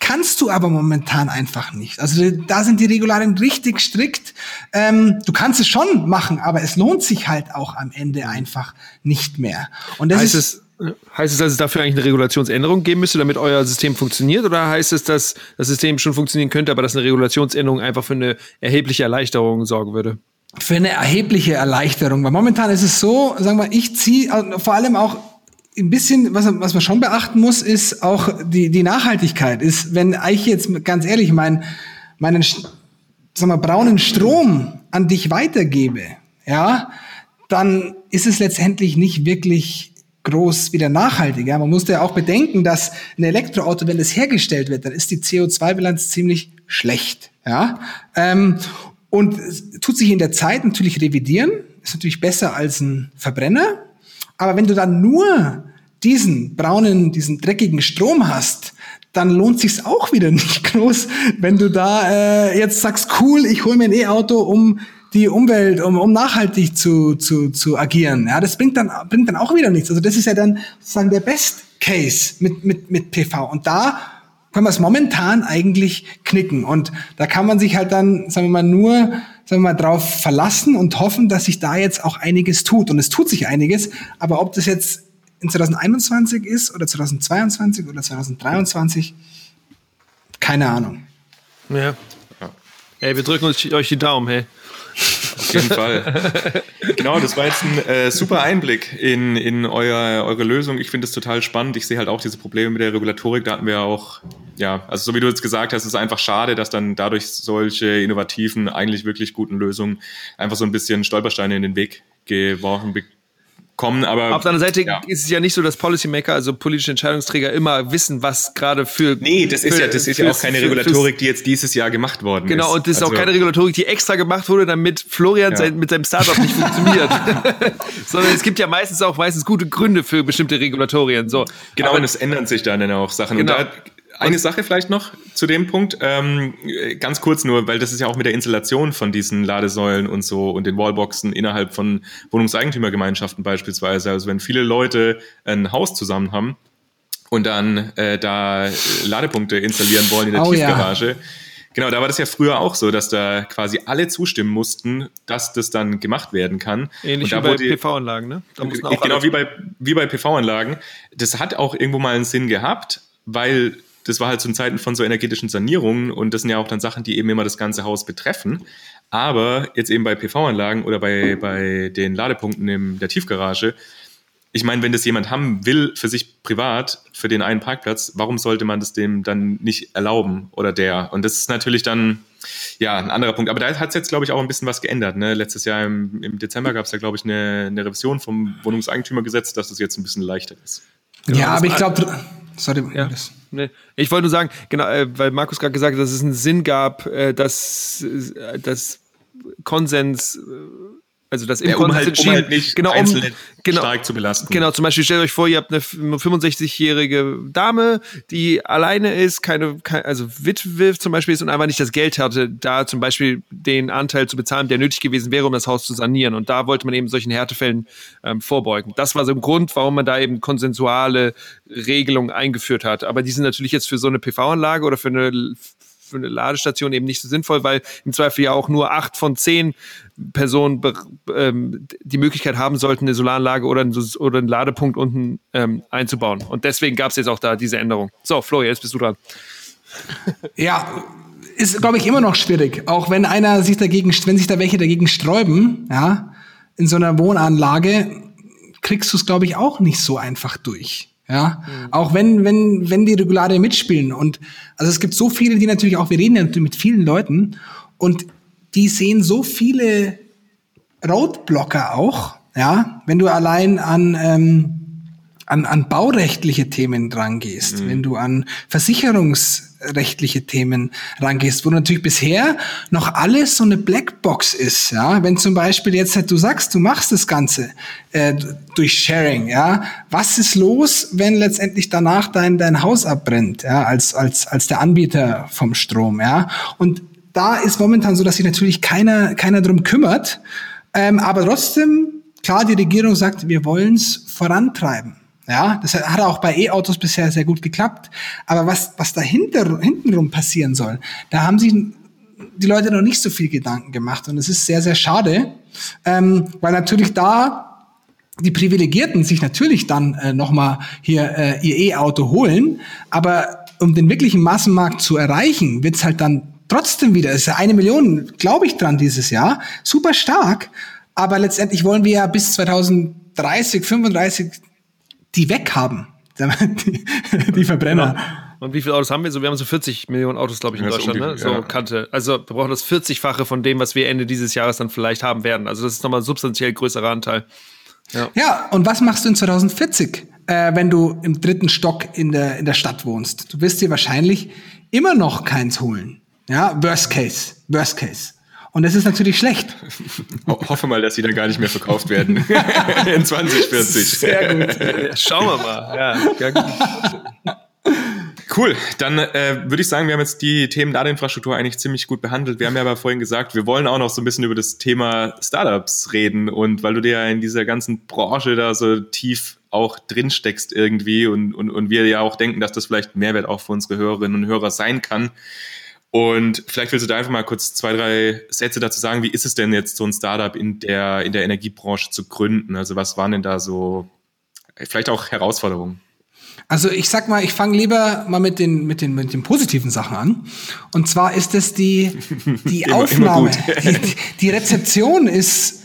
kannst du aber momentan einfach nicht. Also da sind die Regularien richtig strikt. Ähm, du kannst es schon machen, aber es lohnt sich halt auch am Ende einfach nicht mehr. Und das heißt ist, es Heißt es, dass es dafür eigentlich eine Regulationsänderung geben müsste, damit euer System funktioniert? Oder heißt es, dass das System schon funktionieren könnte, aber dass eine Regulationsänderung einfach für eine erhebliche Erleichterung sorgen würde? Für eine erhebliche Erleichterung. Weil momentan ist es so, sagen wir, ich ziehe also vor allem auch ein bisschen, was, was man schon beachten muss, ist auch die, die Nachhaltigkeit. Ist, wenn ich jetzt ganz ehrlich mein, meinen sagen wir, braunen Strom an dich weitergebe, ja, dann ist es letztendlich nicht wirklich groß wieder nachhaltig. Ja. Man muss ja auch bedenken, dass ein Elektroauto, wenn es hergestellt wird, dann ist die CO2-Bilanz ziemlich schlecht. Ja. Ähm, und tut sich in der Zeit natürlich revidieren, ist natürlich besser als ein Verbrenner. Aber wenn du dann nur diesen braunen, diesen dreckigen Strom hast, dann lohnt sich's auch wieder nicht groß, wenn du da äh, jetzt sagst, cool, ich hole mir ein E-Auto, um die Umwelt, um, um nachhaltig zu, zu, zu agieren. Ja, das bringt dann, bringt dann auch wieder nichts. Also das ist ja dann sozusagen der Best Case mit, mit, mit PV. Und da können wir es momentan eigentlich knicken. Und da kann man sich halt dann, sagen wir mal, nur, sagen wir mal, drauf verlassen und hoffen, dass sich da jetzt auch einiges tut. Und es tut sich einiges. Aber ob das jetzt in 2021 ist oder 2022 oder 2023, keine Ahnung. Ja. Ey, wir drücken euch die Daumen, hey. Auf jeden Fall. genau, das war jetzt ein äh, super Einblick in, in euer, eure Lösung. Ich finde es total spannend. Ich sehe halt auch diese Probleme mit der Regulatorik. Da hatten wir auch, ja, also so wie du jetzt gesagt hast, ist einfach schade, dass dann dadurch solche innovativen, eigentlich wirklich guten Lösungen einfach so ein bisschen Stolpersteine in den Weg geworfen kommen. Aber auf der anderen Seite ja. ist es ja nicht so, dass Policymaker, also politische Entscheidungsträger, immer wissen, was gerade für. Nee, das ist für, ja, das ist ja auch keine Regulatorik, die jetzt dieses Jahr gemacht worden genau, ist. Genau, und das ist also, auch keine Regulatorik, die extra gemacht wurde, damit Florian ja. sein, mit seinem Startup nicht funktioniert. Sondern es gibt ja meistens auch meistens gute Gründe für bestimmte Regulatorien. So. Genau, aber, und es ändern sich dann auch Sachen. Genau. Und da eine Sache vielleicht noch zu dem Punkt, ähm, ganz kurz nur, weil das ist ja auch mit der Installation von diesen Ladesäulen und so und den Wallboxen innerhalb von Wohnungseigentümergemeinschaften beispielsweise. Also wenn viele Leute ein Haus zusammen haben und dann äh, da Ladepunkte installieren wollen in der oh, Tiefgarage. Ja. Genau, da war das ja früher auch so, dass da quasi alle zustimmen mussten, dass das dann gemacht werden kann. Ähnlich wie bei PV-Anlagen, ne? genau, wie bei, wie bei PV-Anlagen. Das hat auch irgendwo mal einen Sinn gehabt, weil das war halt zu Zeiten von so energetischen Sanierungen und das sind ja auch dann Sachen, die eben immer das ganze Haus betreffen. Aber jetzt eben bei PV-Anlagen oder bei, bei den Ladepunkten in der Tiefgarage, ich meine, wenn das jemand haben will für sich privat, für den einen Parkplatz, warum sollte man das dem dann nicht erlauben oder der? Und das ist natürlich dann ja ein anderer Punkt. Aber da hat es jetzt, glaube ich, auch ein bisschen was geändert. Ne? Letztes Jahr im, im Dezember gab es ja, glaube ich, eine, eine Revision vom Wohnungseigentümergesetz, dass das jetzt ein bisschen leichter ist. Genau, ja, aber ich glaube, sorry, ja. Nee. Ich wollte nur sagen, genau, äh, weil Markus gerade gesagt hat, dass es einen Sinn gab, äh, dass, äh, dass Konsens also das um, halt, um halt nicht genau, um, genau, stark zu belasten. Genau, zum Beispiel stellt euch vor, ihr habt eine 65-jährige Dame, die alleine ist, keine, keine, also Witwe zum Beispiel ist und einfach nicht das Geld hatte, da zum Beispiel den Anteil zu bezahlen, der nötig gewesen wäre, um das Haus zu sanieren. Und da wollte man eben solchen Härtefällen ähm, vorbeugen. Das war so ein Grund, warum man da eben konsensuale Regelungen eingeführt hat. Aber die sind natürlich jetzt für so eine PV-Anlage oder für eine für eine Ladestation eben nicht so sinnvoll, weil im Zweifel ja auch nur acht von zehn Personen ähm, die Möglichkeit haben sollten, eine Solaranlage oder, ein, oder einen Ladepunkt unten ähm, einzubauen. Und deswegen gab es jetzt auch da diese Änderung. So, Florian, jetzt bist du dran. Ja, ist, glaube ich, immer noch schwierig. Auch wenn einer sich dagegen, wenn sich da welche dagegen sträuben, ja, in so einer Wohnanlage, kriegst du es, glaube ich, auch nicht so einfach durch. Ja, mhm. auch wenn, wenn, wenn die Regularien mitspielen. Und also es gibt so viele, die natürlich auch, wir reden ja mit vielen Leuten und die sehen so viele Roadblocker auch, ja, wenn du allein an, ähm, an, an baurechtliche Themen drangehst, mhm. wenn du an Versicherungs rechtliche Themen rangehst, wo natürlich bisher noch alles so eine Blackbox ist, ja, wenn zum Beispiel jetzt halt du sagst, du machst das Ganze äh, durch Sharing, ja, was ist los, wenn letztendlich danach dein dein Haus abbrennt, ja, als als als der Anbieter vom Strom, ja, und da ist momentan so, dass sich natürlich keiner keiner drum kümmert, ähm, aber trotzdem klar, die Regierung sagt, wir wollen es vorantreiben. Ja, das hat auch bei E-Autos bisher sehr gut geklappt. Aber was, was dahinter, hintenrum passieren soll, da haben sich die Leute noch nicht so viel Gedanken gemacht. Und es ist sehr, sehr schade, ähm, weil natürlich da die Privilegierten sich natürlich dann äh, nochmal hier äh, ihr E-Auto holen, aber um den wirklichen Massenmarkt zu erreichen, wird's halt dann trotzdem wieder, es ist ja eine Million, glaube ich dran dieses Jahr, super stark, aber letztendlich wollen wir ja bis 2030, 35 die weghaben, die, die Verbrenner. Ja. Und wie viele Autos haben wir? So, wir haben so 40 Millionen Autos, glaube ich, in Deutschland, ne? So ja. Kante. Also wir brauchen das 40-fache von dem, was wir Ende dieses Jahres dann vielleicht haben werden. Also das ist nochmal ein substanziell größerer Anteil. Ja. ja, und was machst du in 2040, äh, wenn du im dritten Stock in der, in der Stadt wohnst? Du wirst dir wahrscheinlich immer noch keins holen. Ja, worst case, worst case. Und das ist natürlich schlecht. Hoffe mal, dass sie dann gar nicht mehr verkauft werden. in 2040. Sehr gut. Schauen wir mal. Ja, ja Cool, dann äh, würde ich sagen, wir haben jetzt die Themen Ladeinfrastruktur eigentlich ziemlich gut behandelt. Wir haben ja aber vorhin gesagt, wir wollen auch noch so ein bisschen über das Thema Startups reden und weil du dir ja in dieser ganzen Branche da so tief auch drin steckst irgendwie und, und, und wir ja auch denken, dass das vielleicht Mehrwert auch für unsere Hörerinnen und Hörer sein kann. Und vielleicht willst du da einfach mal kurz zwei, drei Sätze dazu sagen, wie ist es denn jetzt so ein Startup in der, in der Energiebranche zu gründen? Also was waren denn da so vielleicht auch Herausforderungen? Also ich sag mal, ich fange lieber mal mit den, mit, den, mit den positiven Sachen an. Und zwar ist es die, die immer, Aufnahme. Immer die, die Rezeption ist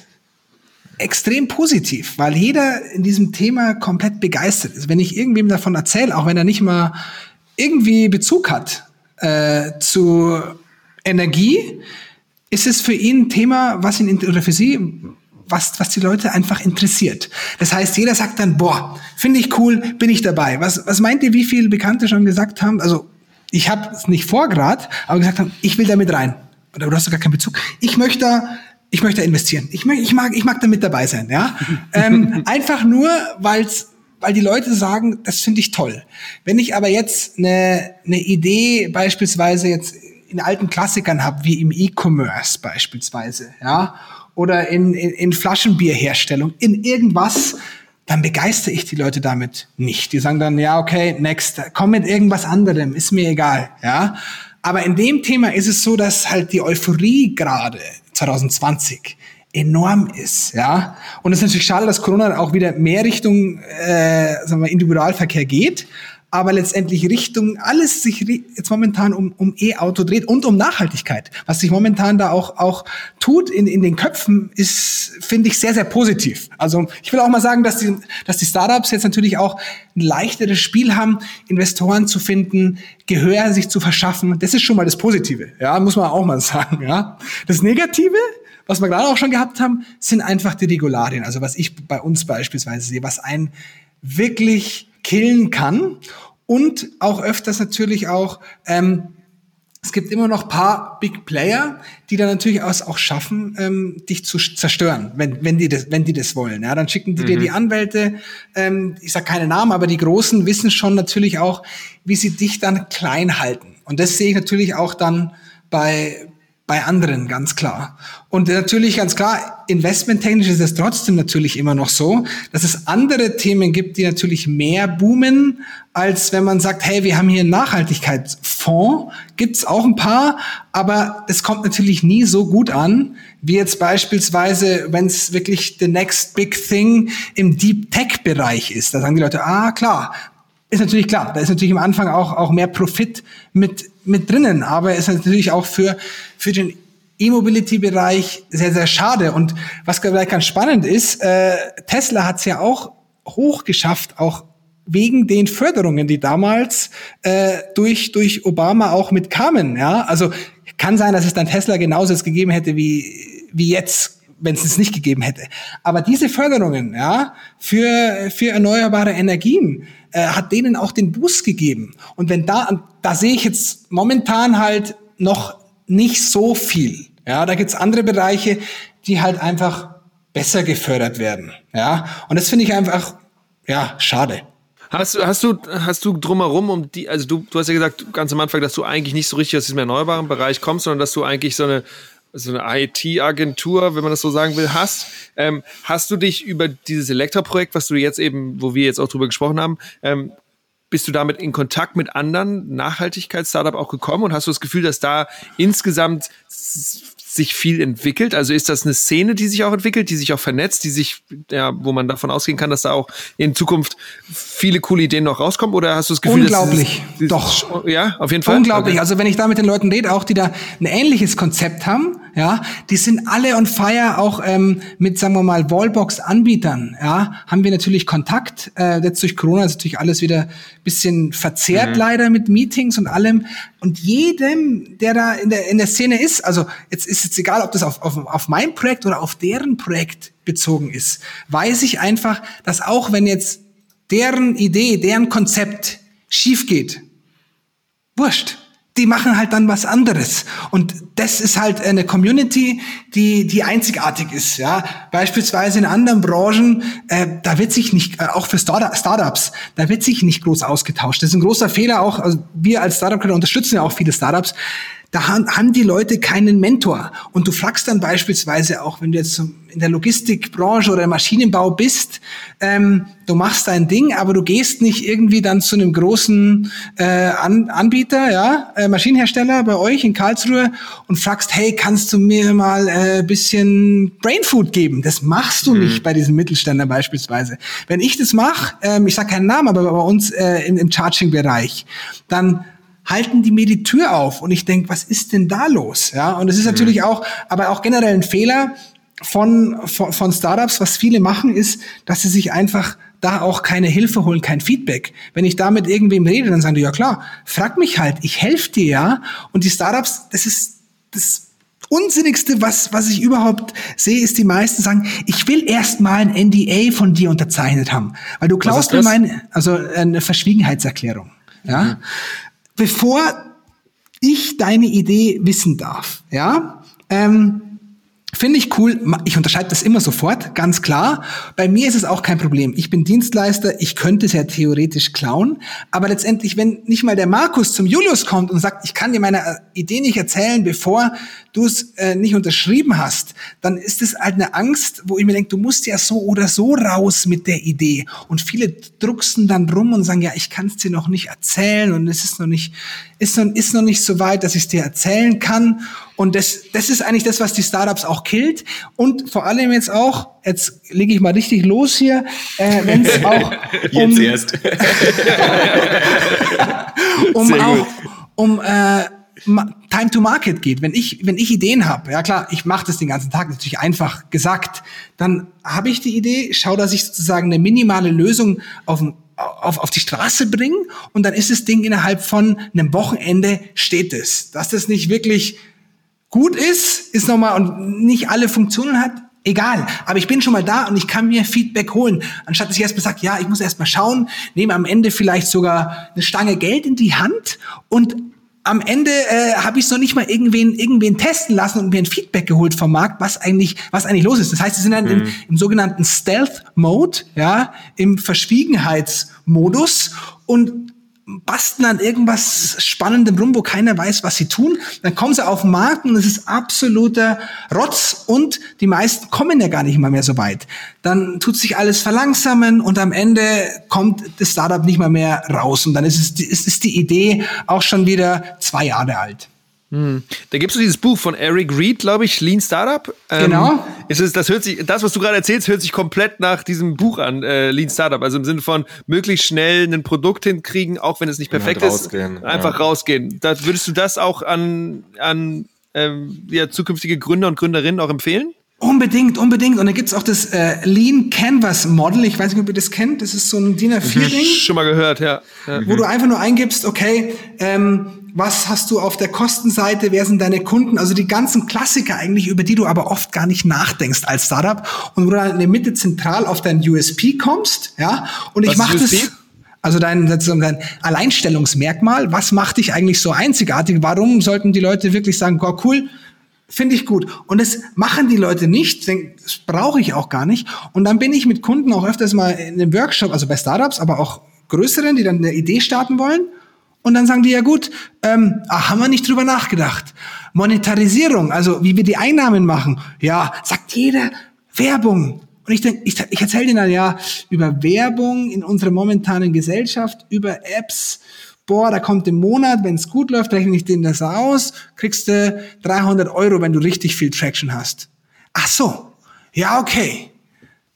extrem positiv, weil jeder in diesem Thema komplett begeistert ist. Wenn ich irgendwem davon erzähle, auch wenn er nicht mal irgendwie Bezug hat äh, zu Energie, ist es für ihn ein Thema, was ihn oder für sie was, was die Leute einfach interessiert. Das heißt, jeder sagt dann, boah, finde ich cool, bin ich dabei. Was, was meint ihr, wie viele Bekannte schon gesagt haben? Also, ich habe es nicht vor grad, aber gesagt haben, ich will damit rein. Oder du hast gar keinen Bezug. Ich möchte ich möchte investieren. Ich, ich mag, ich mag da mit dabei sein, ja. ähm, einfach nur, weil's, weil die Leute sagen, das finde ich toll. Wenn ich aber jetzt eine, eine Idee beispielsweise jetzt in alten Klassikern habe, wie im E-Commerce beispielsweise, ja, oder in, in, in Flaschenbierherstellung, in irgendwas, dann begeistere ich die Leute damit nicht. Die sagen dann, ja, okay, next, komm mit irgendwas anderem, ist mir egal, ja. Aber in dem Thema ist es so, dass halt die Euphorie gerade 2020 enorm ist, ja. Und es ist natürlich schade, dass Corona auch wieder mehr Richtung äh, sagen wir, Individualverkehr geht aber letztendlich Richtung alles sich jetzt momentan um, um E-Auto dreht und um Nachhaltigkeit. Was sich momentan da auch, auch tut in, in den Köpfen, ist, finde ich, sehr, sehr positiv. Also ich will auch mal sagen, dass die, dass die Startups jetzt natürlich auch ein leichteres Spiel haben, Investoren zu finden, Gehör sich zu verschaffen. Das ist schon mal das Positive. Ja, muss man auch mal sagen. Ja, das Negative, was wir gerade auch schon gehabt haben, sind einfach die Regularien. Also was ich bei uns beispielsweise sehe, was einen wirklich killen kann und auch öfters natürlich auch, ähm, es gibt immer noch paar Big Player, die dann natürlich auch schaffen, ähm, dich zu zerstören, wenn, wenn, die das, wenn die das wollen. Ja, dann schicken die mhm. dir die Anwälte, ähm, ich sage keine Namen, aber die Großen wissen schon natürlich auch, wie sie dich dann klein halten. Und das sehe ich natürlich auch dann bei, bei anderen, ganz klar. Und natürlich ganz klar, investmenttechnisch ist es trotzdem natürlich immer noch so, dass es andere Themen gibt, die natürlich mehr boomen, als wenn man sagt, hey, wir haben hier einen Nachhaltigkeitsfonds, gibt's auch ein paar, aber es kommt natürlich nie so gut an, wie jetzt beispielsweise, wenn es wirklich the next big thing im Deep Tech Bereich ist. Da sagen die Leute, ah klar, ist natürlich klar, da ist natürlich am Anfang auch, auch mehr Profit mit, mit drinnen, aber ist natürlich auch für, für den E-Mobility-Bereich sehr, sehr schade. Und was vielleicht ganz spannend ist, äh, Tesla hat es ja auch hoch geschafft, auch wegen den Förderungen, die damals äh, durch, durch Obama auch mit kamen. Ja? Also kann sein, dass es dann Tesla genauso jetzt gegeben hätte wie, wie jetzt wenn es es nicht gegeben hätte. Aber diese Förderungen ja, für, für erneuerbare Energien äh, hat denen auch den Boost gegeben. Und wenn da, da sehe ich jetzt momentan halt noch nicht so viel. Ja, da gibt's andere Bereiche, die halt einfach besser gefördert werden. Ja, und das finde ich einfach, ja, schade. Hast du, hast du, hast du drumherum um die, also du, du hast ja gesagt ganz am Anfang, dass du eigentlich nicht so richtig aus diesem erneuerbaren Bereich kommst, sondern dass du eigentlich so eine, so eine IT-Agentur, wenn man das so sagen will, hast. Ähm, hast du dich über dieses Elektroprojekt, was du jetzt eben, wo wir jetzt auch drüber gesprochen haben, ähm, bist du damit in Kontakt mit anderen Nachhaltigkeits-Startup auch gekommen und hast du das Gefühl, dass da insgesamt sich viel entwickelt? Also ist das eine Szene, die sich auch entwickelt, die sich auch vernetzt, die sich, ja, wo man davon ausgehen kann, dass da auch in Zukunft viele coole Ideen noch rauskommen? Oder hast du das Gefühl, Unglaublich. Dass Doch. Ja, auf jeden Fall. Unglaublich. Okay. Also wenn ich da mit den Leuten rede, auch die da ein ähnliches Konzept haben, ja, die sind alle on fire, auch ähm, mit, sagen wir mal, Wallbox-Anbietern, ja, haben wir natürlich Kontakt. Äh, jetzt durch Corona ist natürlich alles wieder bisschen verzerrt mhm. leider mit Meetings und allem. Und jedem, der da in der, in der Szene ist, also jetzt ist es egal, ob das auf, auf, auf mein Projekt oder auf deren Projekt bezogen ist, weiß ich einfach, dass auch wenn jetzt deren Idee, deren Konzept schief geht, wurscht die machen halt dann was anderes. Und das ist halt eine Community, die, die einzigartig ist. Ja, beispielsweise in anderen Branchen, äh, da wird sich nicht, äh, auch für Start Startups, da wird sich nicht groß ausgetauscht. Das ist ein großer Fehler auch. Also wir als Startup unterstützen ja auch viele Startups da haben die Leute keinen Mentor. Und du fragst dann beispielsweise auch, wenn du jetzt in der Logistikbranche oder im Maschinenbau bist, ähm, du machst dein Ding, aber du gehst nicht irgendwie dann zu einem großen äh, An Anbieter, ja, äh, Maschinenhersteller bei euch in Karlsruhe und fragst, hey, kannst du mir mal äh, bisschen Brainfood geben? Das machst du mhm. nicht bei diesen Mittelständern beispielsweise. Wenn ich das mache, ähm, ich sage keinen Namen, aber bei uns äh, im, im Charging-Bereich, dann halten die mir die Tür auf und ich denke, was ist denn da los? Ja, und es ist mhm. natürlich auch, aber auch generell ein Fehler von, von, von Startups, was viele machen, ist, dass sie sich einfach da auch keine Hilfe holen, kein Feedback. Wenn ich da mit irgendwem rede, dann sagen die, ja klar, frag mich halt, ich helfe dir ja. Und die Startups, das ist das Unsinnigste, was, was ich überhaupt sehe, ist, die meisten sagen, ich will erst mal ein NDA von dir unterzeichnet haben. Weil du klaust mir meine, also eine Verschwiegenheitserklärung. Ja. Mhm bevor ich deine Idee wissen darf, ja, ähm, Finde ich cool. Ich unterscheide das immer sofort, ganz klar. Bei mir ist es auch kein Problem. Ich bin Dienstleister, ich könnte es ja theoretisch klauen. Aber letztendlich, wenn nicht mal der Markus zum Julius kommt und sagt, ich kann dir meine Idee nicht erzählen, bevor du es äh, nicht unterschrieben hast, dann ist es halt eine Angst, wo ich mir denke, du musst ja so oder so raus mit der Idee. Und viele drucksen dann rum und sagen, ja, ich kann es dir noch nicht erzählen und es ist noch nicht, ist noch, ist noch nicht so weit, dass ich es dir erzählen kann. Und das, das ist eigentlich das, was die Startups auch killt. Und vor allem jetzt auch, jetzt lege ich mal richtig los hier, äh, wenn es auch um, jetzt erst. um auch um äh, Time to Market geht. Wenn ich wenn ich Ideen habe, ja klar, ich mache das den ganzen Tag natürlich einfach gesagt, dann habe ich die Idee, schau, dass ich sozusagen eine minimale Lösung auf auf, auf die Straße bringe und dann ist das Ding innerhalb von einem Wochenende steht es. Dass das nicht wirklich gut ist, ist nochmal und nicht alle Funktionen hat, egal. Aber ich bin schon mal da und ich kann mir Feedback holen. Anstatt dass ich erstmal sage, ja, ich muss erstmal schauen, nehme am Ende vielleicht sogar eine Stange Geld in die Hand und am Ende äh, habe ich es noch nicht mal irgendwen irgendwen testen lassen und mir ein Feedback geholt vom Markt, was eigentlich was eigentlich los ist. Das heißt, sie sind dann mhm. im, im sogenannten Stealth Mode, ja, im Verschwiegenheitsmodus und basteln an irgendwas Spannendem rum, wo keiner weiß, was sie tun. Dann kommen sie auf den Markt und es ist absoluter Rotz und die meisten kommen ja gar nicht mal mehr so weit. Dann tut sich alles verlangsamen und am Ende kommt das Startup nicht mal mehr raus und dann ist es, ist, ist die Idee auch schon wieder zwei Jahre alt. Hm. Da gibt es dieses Buch von Eric Reed, glaube ich, Lean Startup. Ähm, genau. Ist es, das, hört sich, das, was du gerade erzählst, hört sich komplett nach diesem Buch an, äh, Lean Startup. Also im Sinne von möglichst schnell ein Produkt hinkriegen, auch wenn es nicht perfekt halt ist. Einfach ja. rausgehen. Da, würdest du das auch an, an ähm, ja, zukünftige Gründer und Gründerinnen auch empfehlen? Unbedingt, unbedingt. Und da gibt's auch das äh, Lean Canvas Model. Ich weiß nicht, ob ihr das kennt. Das ist so ein DIN A4-Ding. Schon mal gehört, ja. ja. Wo du einfach nur eingibst, okay, ähm, was hast du auf der Kostenseite, wer sind deine Kunden, also die ganzen Klassiker eigentlich, über die du aber oft gar nicht nachdenkst als Startup. Und wo du dann in der Mitte zentral auf dein USP kommst, ja, und ich mache das, also dein, dein Alleinstellungsmerkmal, was macht dich eigentlich so einzigartig, warum sollten die Leute wirklich sagen, oh, cool, finde ich gut. Und das machen die Leute nicht, das brauche ich auch gar nicht. Und dann bin ich mit Kunden auch öfters mal in einem Workshop, also bei Startups, aber auch größeren, die dann eine Idee starten wollen. Und dann sagen die ja gut, ähm, ach, haben wir nicht drüber nachgedacht. Monetarisierung, also wie wir die Einnahmen machen. Ja, sagt jeder Werbung. Und ich denke, ich, ich erzähle denen dann ja über Werbung in unserer momentanen Gesellschaft, über Apps. boah, da kommt im Monat, wenn es gut läuft, rechne ich den das aus, kriegst du 300 Euro, wenn du richtig viel Traction hast. Ach so, ja, okay.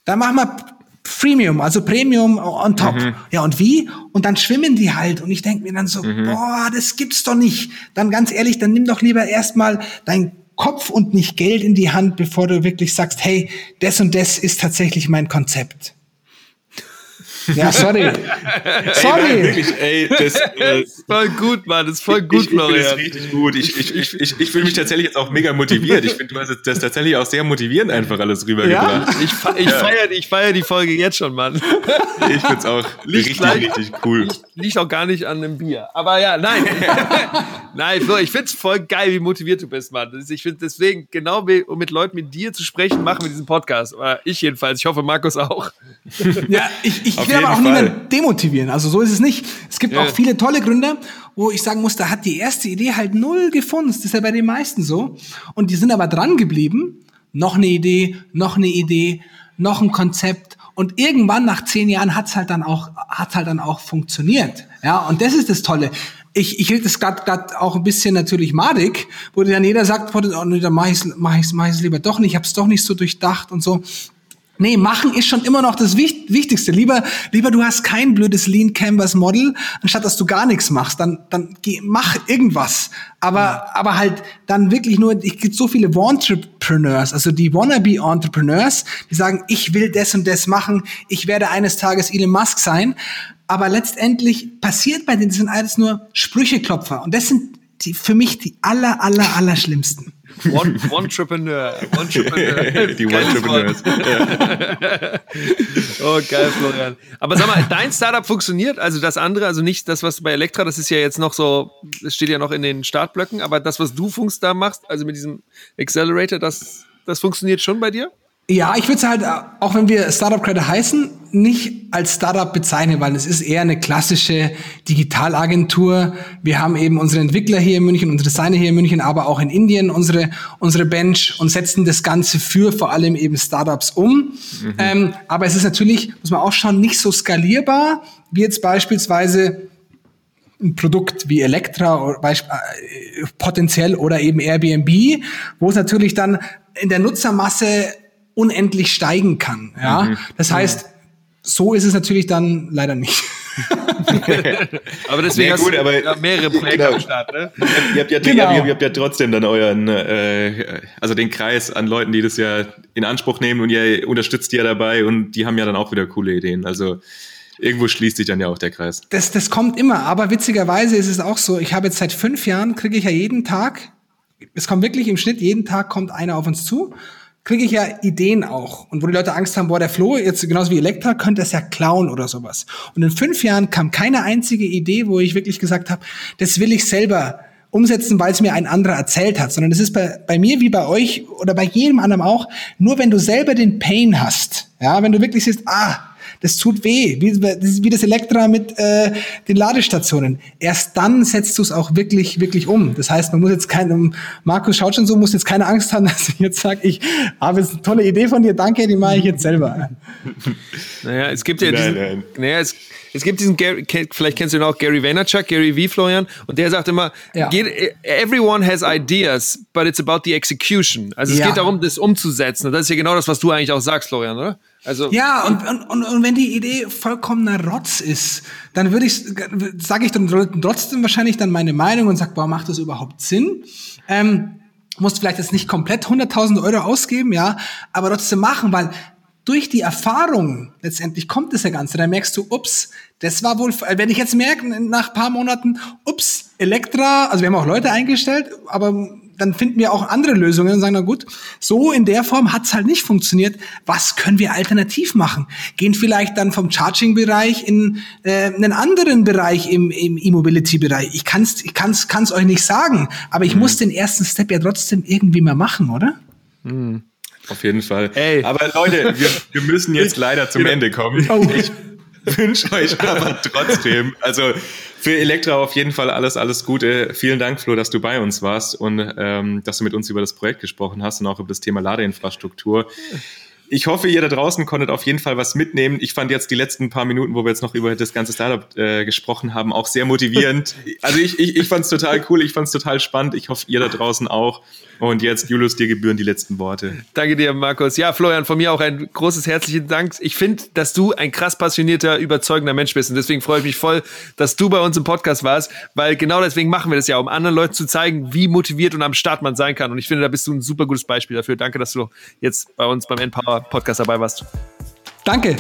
Dann machen wir Freemium, also Premium on top. Mhm. Ja, und wie? Und dann schwimmen die halt. Und ich denke mir dann so, mhm. boah, das gibt's doch nicht. Dann ganz ehrlich, dann nimm doch lieber erstmal dein Kopf und nicht Geld in die Hand, bevor du wirklich sagst, hey, das und das ist tatsächlich mein Konzept. Ja, sorry. sorry. Ey, wirklich, ey, das, äh, ist voll gut, Mann. Das ist voll gut, ich, Florian. Das ist richtig gut. Ich, ich, ich, ich, ich fühle mich tatsächlich jetzt auch mega motiviert. Ich finde, du hast das tatsächlich auch sehr motivierend einfach alles rübergebracht. Ja? Ich, ich ja. feiere ich feier die Folge jetzt schon, Mann. Ich finde es auch liegt richtig, gleich, richtig cool. Liegt, liegt, auch gar nicht an dem Bier. Aber ja, nein. nein, Flo, ich finde es voll geil, wie motiviert du bist, Mann. Ich finde deswegen, genau um mit Leuten mit dir zu sprechen, machen wir diesen Podcast. Ich jedenfalls. Ich hoffe, Markus auch. Ja, ich, ich will aber auch niemanden demotivieren. Also so ist es nicht. Es gibt ja. auch viele tolle Gründer, wo ich sagen muss, da hat die erste Idee halt null gefunden. Das ist ja bei den meisten so. Und die sind aber dran geblieben. Noch eine Idee, noch eine Idee, noch ein Konzept. Und irgendwann nach zehn Jahren hat's halt dann auch, hat's halt dann auch funktioniert. Ja, und das ist das Tolle. Ich, ich rede das gerade auch ein bisschen natürlich madig, wo dann jeder sagt, oh, dann mach ich's, mach ich's, mach ich's lieber doch nicht, ich habe es doch nicht so durchdacht und so. Nee, machen ist schon immer noch das Wichtigste. Lieber, lieber du hast kein blödes Lean Canvas Model, anstatt dass du gar nichts machst. Dann, dann geh, mach irgendwas. Aber, ja. aber halt dann wirklich nur, ich gibt so viele Entrepreneurs, also die wannabe Entrepreneurs, die sagen, ich will das und das machen, ich werde eines Tages Elon Musk sein. Aber letztendlich passiert bei denen, das sind alles nur Sprücheklopfer. Und das sind die, für mich die aller, aller, aller schlimmsten. One, Entrepreneur. One Entrepreneur. Die One Entrepreneurs. oh, geil, Florian. Aber sag mal, dein Startup funktioniert, also das andere, also nicht das, was bei Elektra, das ist ja jetzt noch so, das steht ja noch in den Startblöcken, aber das, was du Funks da machst, also mit diesem Accelerator, das, das funktioniert schon bei dir? Ja, ich würde es halt, auch wenn wir Startup Credit heißen, nicht als Startup bezeichnen, weil es ist eher eine klassische Digitalagentur. Wir haben eben unsere Entwickler hier in München, unsere Designer hier in München, aber auch in Indien unsere, unsere Bench und setzen das Ganze für vor allem eben Startups um. Mhm. Ähm, aber es ist natürlich, muss man auch schauen, nicht so skalierbar, wie jetzt beispielsweise ein Produkt wie Elektra äh, potenziell oder eben Airbnb, wo es natürlich dann in der Nutzermasse unendlich steigen kann. Ja, mhm. das heißt, so ist es natürlich dann leider nicht. aber deswegen ja, gut, hast aber, ja mehrere Projekte genau. am Start, ne? Ihr habt, ja, genau. ihr, ihr habt ja trotzdem dann euren, äh, also den Kreis an Leuten, die das ja in Anspruch nehmen und ihr unterstützt die ja dabei und die haben ja dann auch wieder coole Ideen. Also irgendwo schließt sich dann ja auch der Kreis. Das, das kommt immer, aber witzigerweise ist es auch so, ich habe jetzt seit fünf Jahren, kriege ich ja jeden Tag, es kommt wirklich im Schnitt, jeden Tag kommt einer auf uns zu kriege ich ja Ideen auch. Und wo die Leute Angst haben, boah, der Flo, jetzt genauso wie Elektra, könnte das ja klauen oder sowas. Und in fünf Jahren kam keine einzige Idee, wo ich wirklich gesagt habe, das will ich selber umsetzen, weil es mir ein anderer erzählt hat, sondern es ist bei, bei mir wie bei euch oder bei jedem anderen auch, nur wenn du selber den Pain hast, ja, wenn du wirklich siehst, ah, das tut weh, wie, wie das Elektra mit äh, den Ladestationen. Erst dann setzt du es auch wirklich, wirklich um. Das heißt, man muss jetzt kein, Markus schaut schon so, muss jetzt keine Angst haben, dass ich jetzt sage, ich habe jetzt eine tolle Idee von dir, danke, die mache ich jetzt selber. Naja, es gibt ja diesen, nein, nein. Naja, es, es gibt diesen, Gary, vielleicht kennst du ihn auch, Gary Vaynerchuk, Gary V. Florian, und der sagt immer, ja. everyone has ideas, but it's about the execution. Also es ja. geht darum, das umzusetzen. Und das ist ja genau das, was du eigentlich auch sagst, Florian, oder? Also ja, und, und, und wenn die Idee vollkommener Rotz ist, dann würde ich, sage ich dann trotzdem wahrscheinlich dann meine Meinung und sag, boah, macht das überhaupt Sinn? Ähm, musst vielleicht jetzt nicht komplett 100.000 Euro ausgeben, ja, aber trotzdem machen, weil durch die Erfahrung letztendlich kommt es ja Ganze. Da merkst du, ups, das war wohl, wenn ich jetzt merke, nach paar Monaten, ups, Elektra, also wir haben auch Leute eingestellt, aber dann finden wir auch andere Lösungen und sagen, na gut, so in der Form hat's halt nicht funktioniert. Was können wir alternativ machen? Gehen vielleicht dann vom Charging-Bereich in äh, einen anderen Bereich im, im E-Mobility-Bereich. Ich kann's, ich kann's, kann's euch nicht sagen, aber ich mhm. muss den ersten Step ja trotzdem irgendwie mal machen, oder? Mhm. Auf jeden Fall. Ey. Aber Leute, wir, wir müssen jetzt leider zum Ende kommen. Oh. Ich wünsche euch aber trotzdem, also für Elektra auf jeden Fall alles, alles Gute. Vielen Dank, Flo, dass du bei uns warst und ähm, dass du mit uns über das Projekt gesprochen hast und auch über das Thema Ladeinfrastruktur. Ich hoffe, ihr da draußen konntet auf jeden Fall was mitnehmen. Ich fand jetzt die letzten paar Minuten, wo wir jetzt noch über das ganze Startup äh, gesprochen haben, auch sehr motivierend. Also ich, ich, ich fand es total cool, ich fand es total spannend. Ich hoffe, ihr da draußen auch. Und jetzt, Julius, dir gebühren die letzten Worte. Danke dir, Markus. Ja, Florian, von mir auch ein großes herzlichen Dank. Ich finde, dass du ein krass passionierter, überzeugender Mensch bist. Und deswegen freue ich mich voll, dass du bei uns im Podcast warst, weil genau deswegen machen wir das ja, um anderen Leuten zu zeigen, wie motiviert und am Start man sein kann. Und ich finde, da bist du ein super gutes Beispiel dafür. Danke, dass du jetzt bei uns beim Empower Podcast dabei warst. Danke.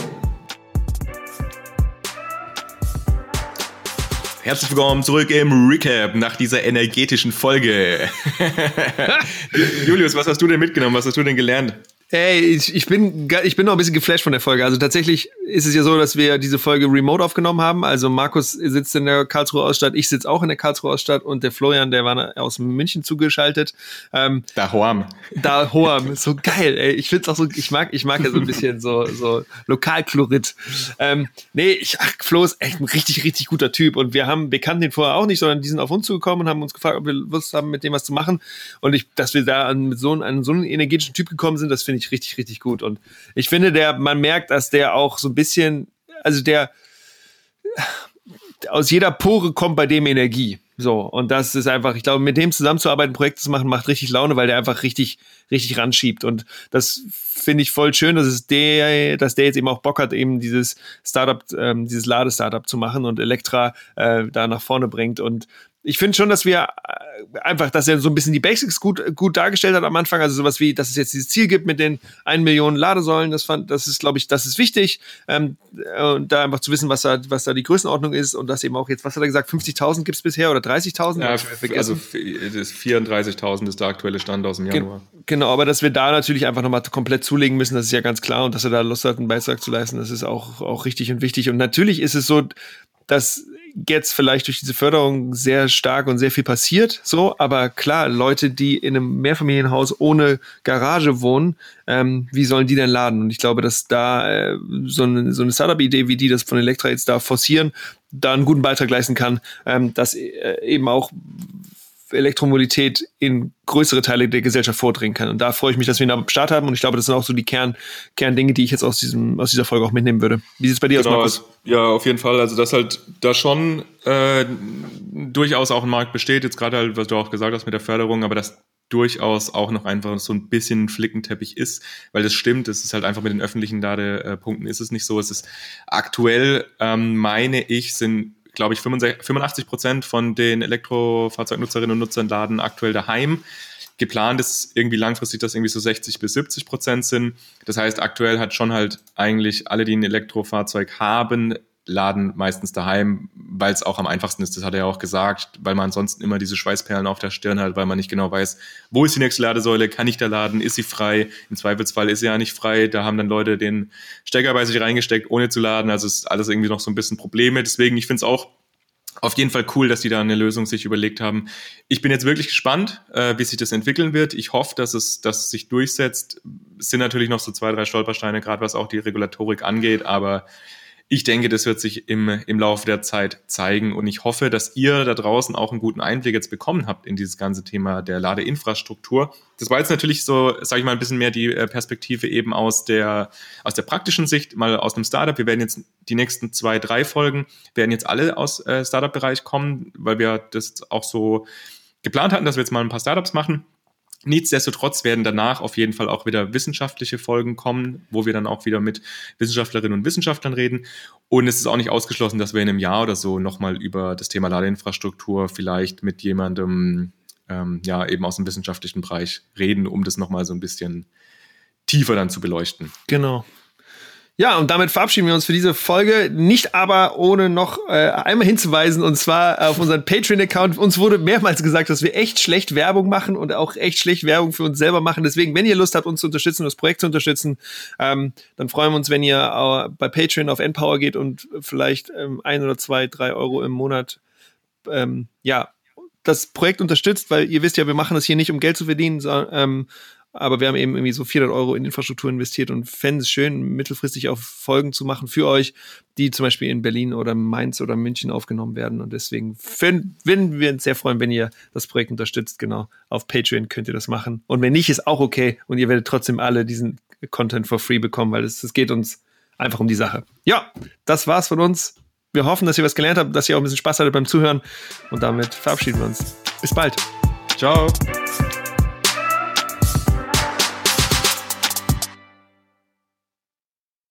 Herzlich willkommen zurück im Recap nach dieser energetischen Folge. Julius, was hast du denn mitgenommen? Was hast du denn gelernt? Ey, ich, ich, bin, ich bin noch ein bisschen geflasht von der Folge. Also tatsächlich ist es ja so, dass wir diese Folge remote aufgenommen haben. Also Markus sitzt in der Karlsruhe Ausstadt, ich sitze auch in der Karlsruhe Ausstadt und der Florian, der war aus München zugeschaltet. Ähm, da Hoam. Da Hoam. So geil, ey. Ich find's auch so, ich mag, ich mag ja so ein bisschen so, so Lokalchlorid. Ähm, nee, ich, ach, Flo ist echt ein richtig, richtig guter Typ und wir haben, wir kannten den vorher auch nicht, sondern die sind auf uns zugekommen und haben uns gefragt, ob wir Lust haben, mit dem was zu machen. Und ich, dass wir da an, mit so, an so einen energetischen Typ gekommen sind, das finde finde ich richtig, richtig gut. Und ich finde, der, man merkt, dass der auch so ein bisschen, also der aus jeder Pore kommt bei dem Energie. So, und das ist einfach, ich glaube, mit dem zusammenzuarbeiten, Projekte zu machen, macht richtig Laune, weil der einfach richtig, richtig ranschiebt. Und das finde ich voll schön, dass es der, dass der jetzt eben auch Bock hat, eben dieses Startup, ähm, dieses Ladestartup zu machen und Elektra äh, da nach vorne bringt. Und ich finde schon, dass wir äh, einfach, dass er so ein bisschen die Basics gut, gut dargestellt hat am Anfang. Also sowas wie, dass es jetzt dieses Ziel gibt mit den 1 Million Ladesäulen. Das fand, das ist, glaube ich, das ist wichtig. Ähm, und da einfach zu wissen, was da, was da die Größenordnung ist und dass eben auch jetzt, was hat er gesagt, 50.000 gibt es bisher oder 30.000? Ja, also 34.000 ist der aktuelle Stand aus dem Januar. Genau, aber dass wir da natürlich einfach nochmal komplett zulegen müssen, das ist ja ganz klar und dass er da Lust hat, einen Beitrag zu leisten, das ist auch, auch richtig und wichtig. Und natürlich ist es so, dass jetzt vielleicht durch diese Förderung sehr stark und sehr viel passiert, so, aber klar, Leute, die in einem Mehrfamilienhaus ohne Garage wohnen, ähm, wie sollen die denn laden? Und ich glaube, dass da äh, so eine, so eine Startup-Idee, wie die das von Elektra jetzt da forcieren, da einen guten Beitrag leisten kann, ähm, dass äh, eben auch Elektromobilität in größere Teile der Gesellschaft vordringen kann. Und da freue ich mich, dass wir ihn am Start haben. Und ich glaube, das sind auch so die Kern, Kerndinge, die ich jetzt aus, diesem, aus dieser Folge auch mitnehmen würde. Wie sieht es bei dir genau, aus, Markus? Ja, auf jeden Fall. Also, dass halt da schon äh, durchaus auch ein Markt besteht. Jetzt gerade halt, was du auch gesagt hast mit der Förderung, aber dass durchaus auch noch einfach so ein bisschen Flickenteppich ist, weil das stimmt, es ist halt einfach mit den öffentlichen Ladepunkten ist es nicht so. Es ist aktuell, ähm, meine ich, sind glaube ich, 85 Prozent von den Elektrofahrzeugnutzerinnen und Nutzern laden aktuell daheim. Geplant ist irgendwie langfristig, dass irgendwie so 60 bis 70 Prozent sind. Das heißt, aktuell hat schon halt eigentlich alle, die ein Elektrofahrzeug haben, laden meistens daheim, weil es auch am einfachsten ist. Das hat er ja auch gesagt, weil man ansonsten immer diese Schweißperlen auf der Stirn hat, weil man nicht genau weiß, wo ist die nächste Ladesäule, kann ich da laden, ist sie frei? Im Zweifelsfall ist sie ja nicht frei. Da haben dann Leute den Stecker bei sich reingesteckt, ohne zu laden. Also ist alles irgendwie noch so ein bisschen Probleme. Deswegen, ich finde es auch auf jeden Fall cool, dass die da eine Lösung sich überlegt haben. Ich bin jetzt wirklich gespannt, äh, wie sich das entwickeln wird. Ich hoffe, dass es, dass es sich durchsetzt. Es sind natürlich noch so zwei, drei Stolpersteine, gerade was auch die Regulatorik angeht, aber ich denke, das wird sich im, im Laufe der Zeit zeigen und ich hoffe, dass ihr da draußen auch einen guten Einblick jetzt bekommen habt in dieses ganze Thema der Ladeinfrastruktur. Das war jetzt natürlich so, sage ich mal, ein bisschen mehr die äh, Perspektive eben aus der, aus der praktischen Sicht, mal aus dem Startup. Wir werden jetzt die nächsten zwei, drei Folgen, werden jetzt alle aus äh, Startup-Bereich kommen, weil wir das auch so geplant hatten, dass wir jetzt mal ein paar Startups machen. Nichtsdestotrotz werden danach auf jeden Fall auch wieder wissenschaftliche Folgen kommen, wo wir dann auch wieder mit Wissenschaftlerinnen und Wissenschaftlern reden. Und es ist auch nicht ausgeschlossen, dass wir in einem Jahr oder so nochmal über das Thema Ladeinfrastruktur vielleicht mit jemandem, ähm, ja, eben aus dem wissenschaftlichen Bereich reden, um das nochmal so ein bisschen tiefer dann zu beleuchten. Genau. Ja, und damit verabschieden wir uns für diese Folge. Nicht aber ohne noch äh, einmal hinzuweisen, und zwar auf unseren Patreon-Account. Uns wurde mehrmals gesagt, dass wir echt schlecht Werbung machen und auch echt schlecht Werbung für uns selber machen. Deswegen, wenn ihr Lust habt, uns zu unterstützen, das Projekt zu unterstützen, ähm, dann freuen wir uns, wenn ihr äh, bei Patreon auf Endpower geht und vielleicht ähm, ein oder zwei, drei Euro im Monat ähm, ja, das Projekt unterstützt, weil ihr wisst ja, wir machen das hier nicht, um Geld zu verdienen, sondern, ähm, aber wir haben eben irgendwie so 400 Euro in Infrastruktur investiert und fänden es schön, mittelfristig auch Folgen zu machen für euch, die zum Beispiel in Berlin oder Mainz oder München aufgenommen werden. Und deswegen würden wir uns sehr freuen, wenn ihr das Projekt unterstützt. Genau. Auf Patreon könnt ihr das machen. Und wenn nicht, ist auch okay. Und ihr werdet trotzdem alle diesen Content for free bekommen, weil es geht uns einfach um die Sache. Ja, das war's von uns. Wir hoffen, dass ihr was gelernt habt, dass ihr auch ein bisschen Spaß hattet beim Zuhören und damit verabschieden wir uns. Bis bald. Ciao.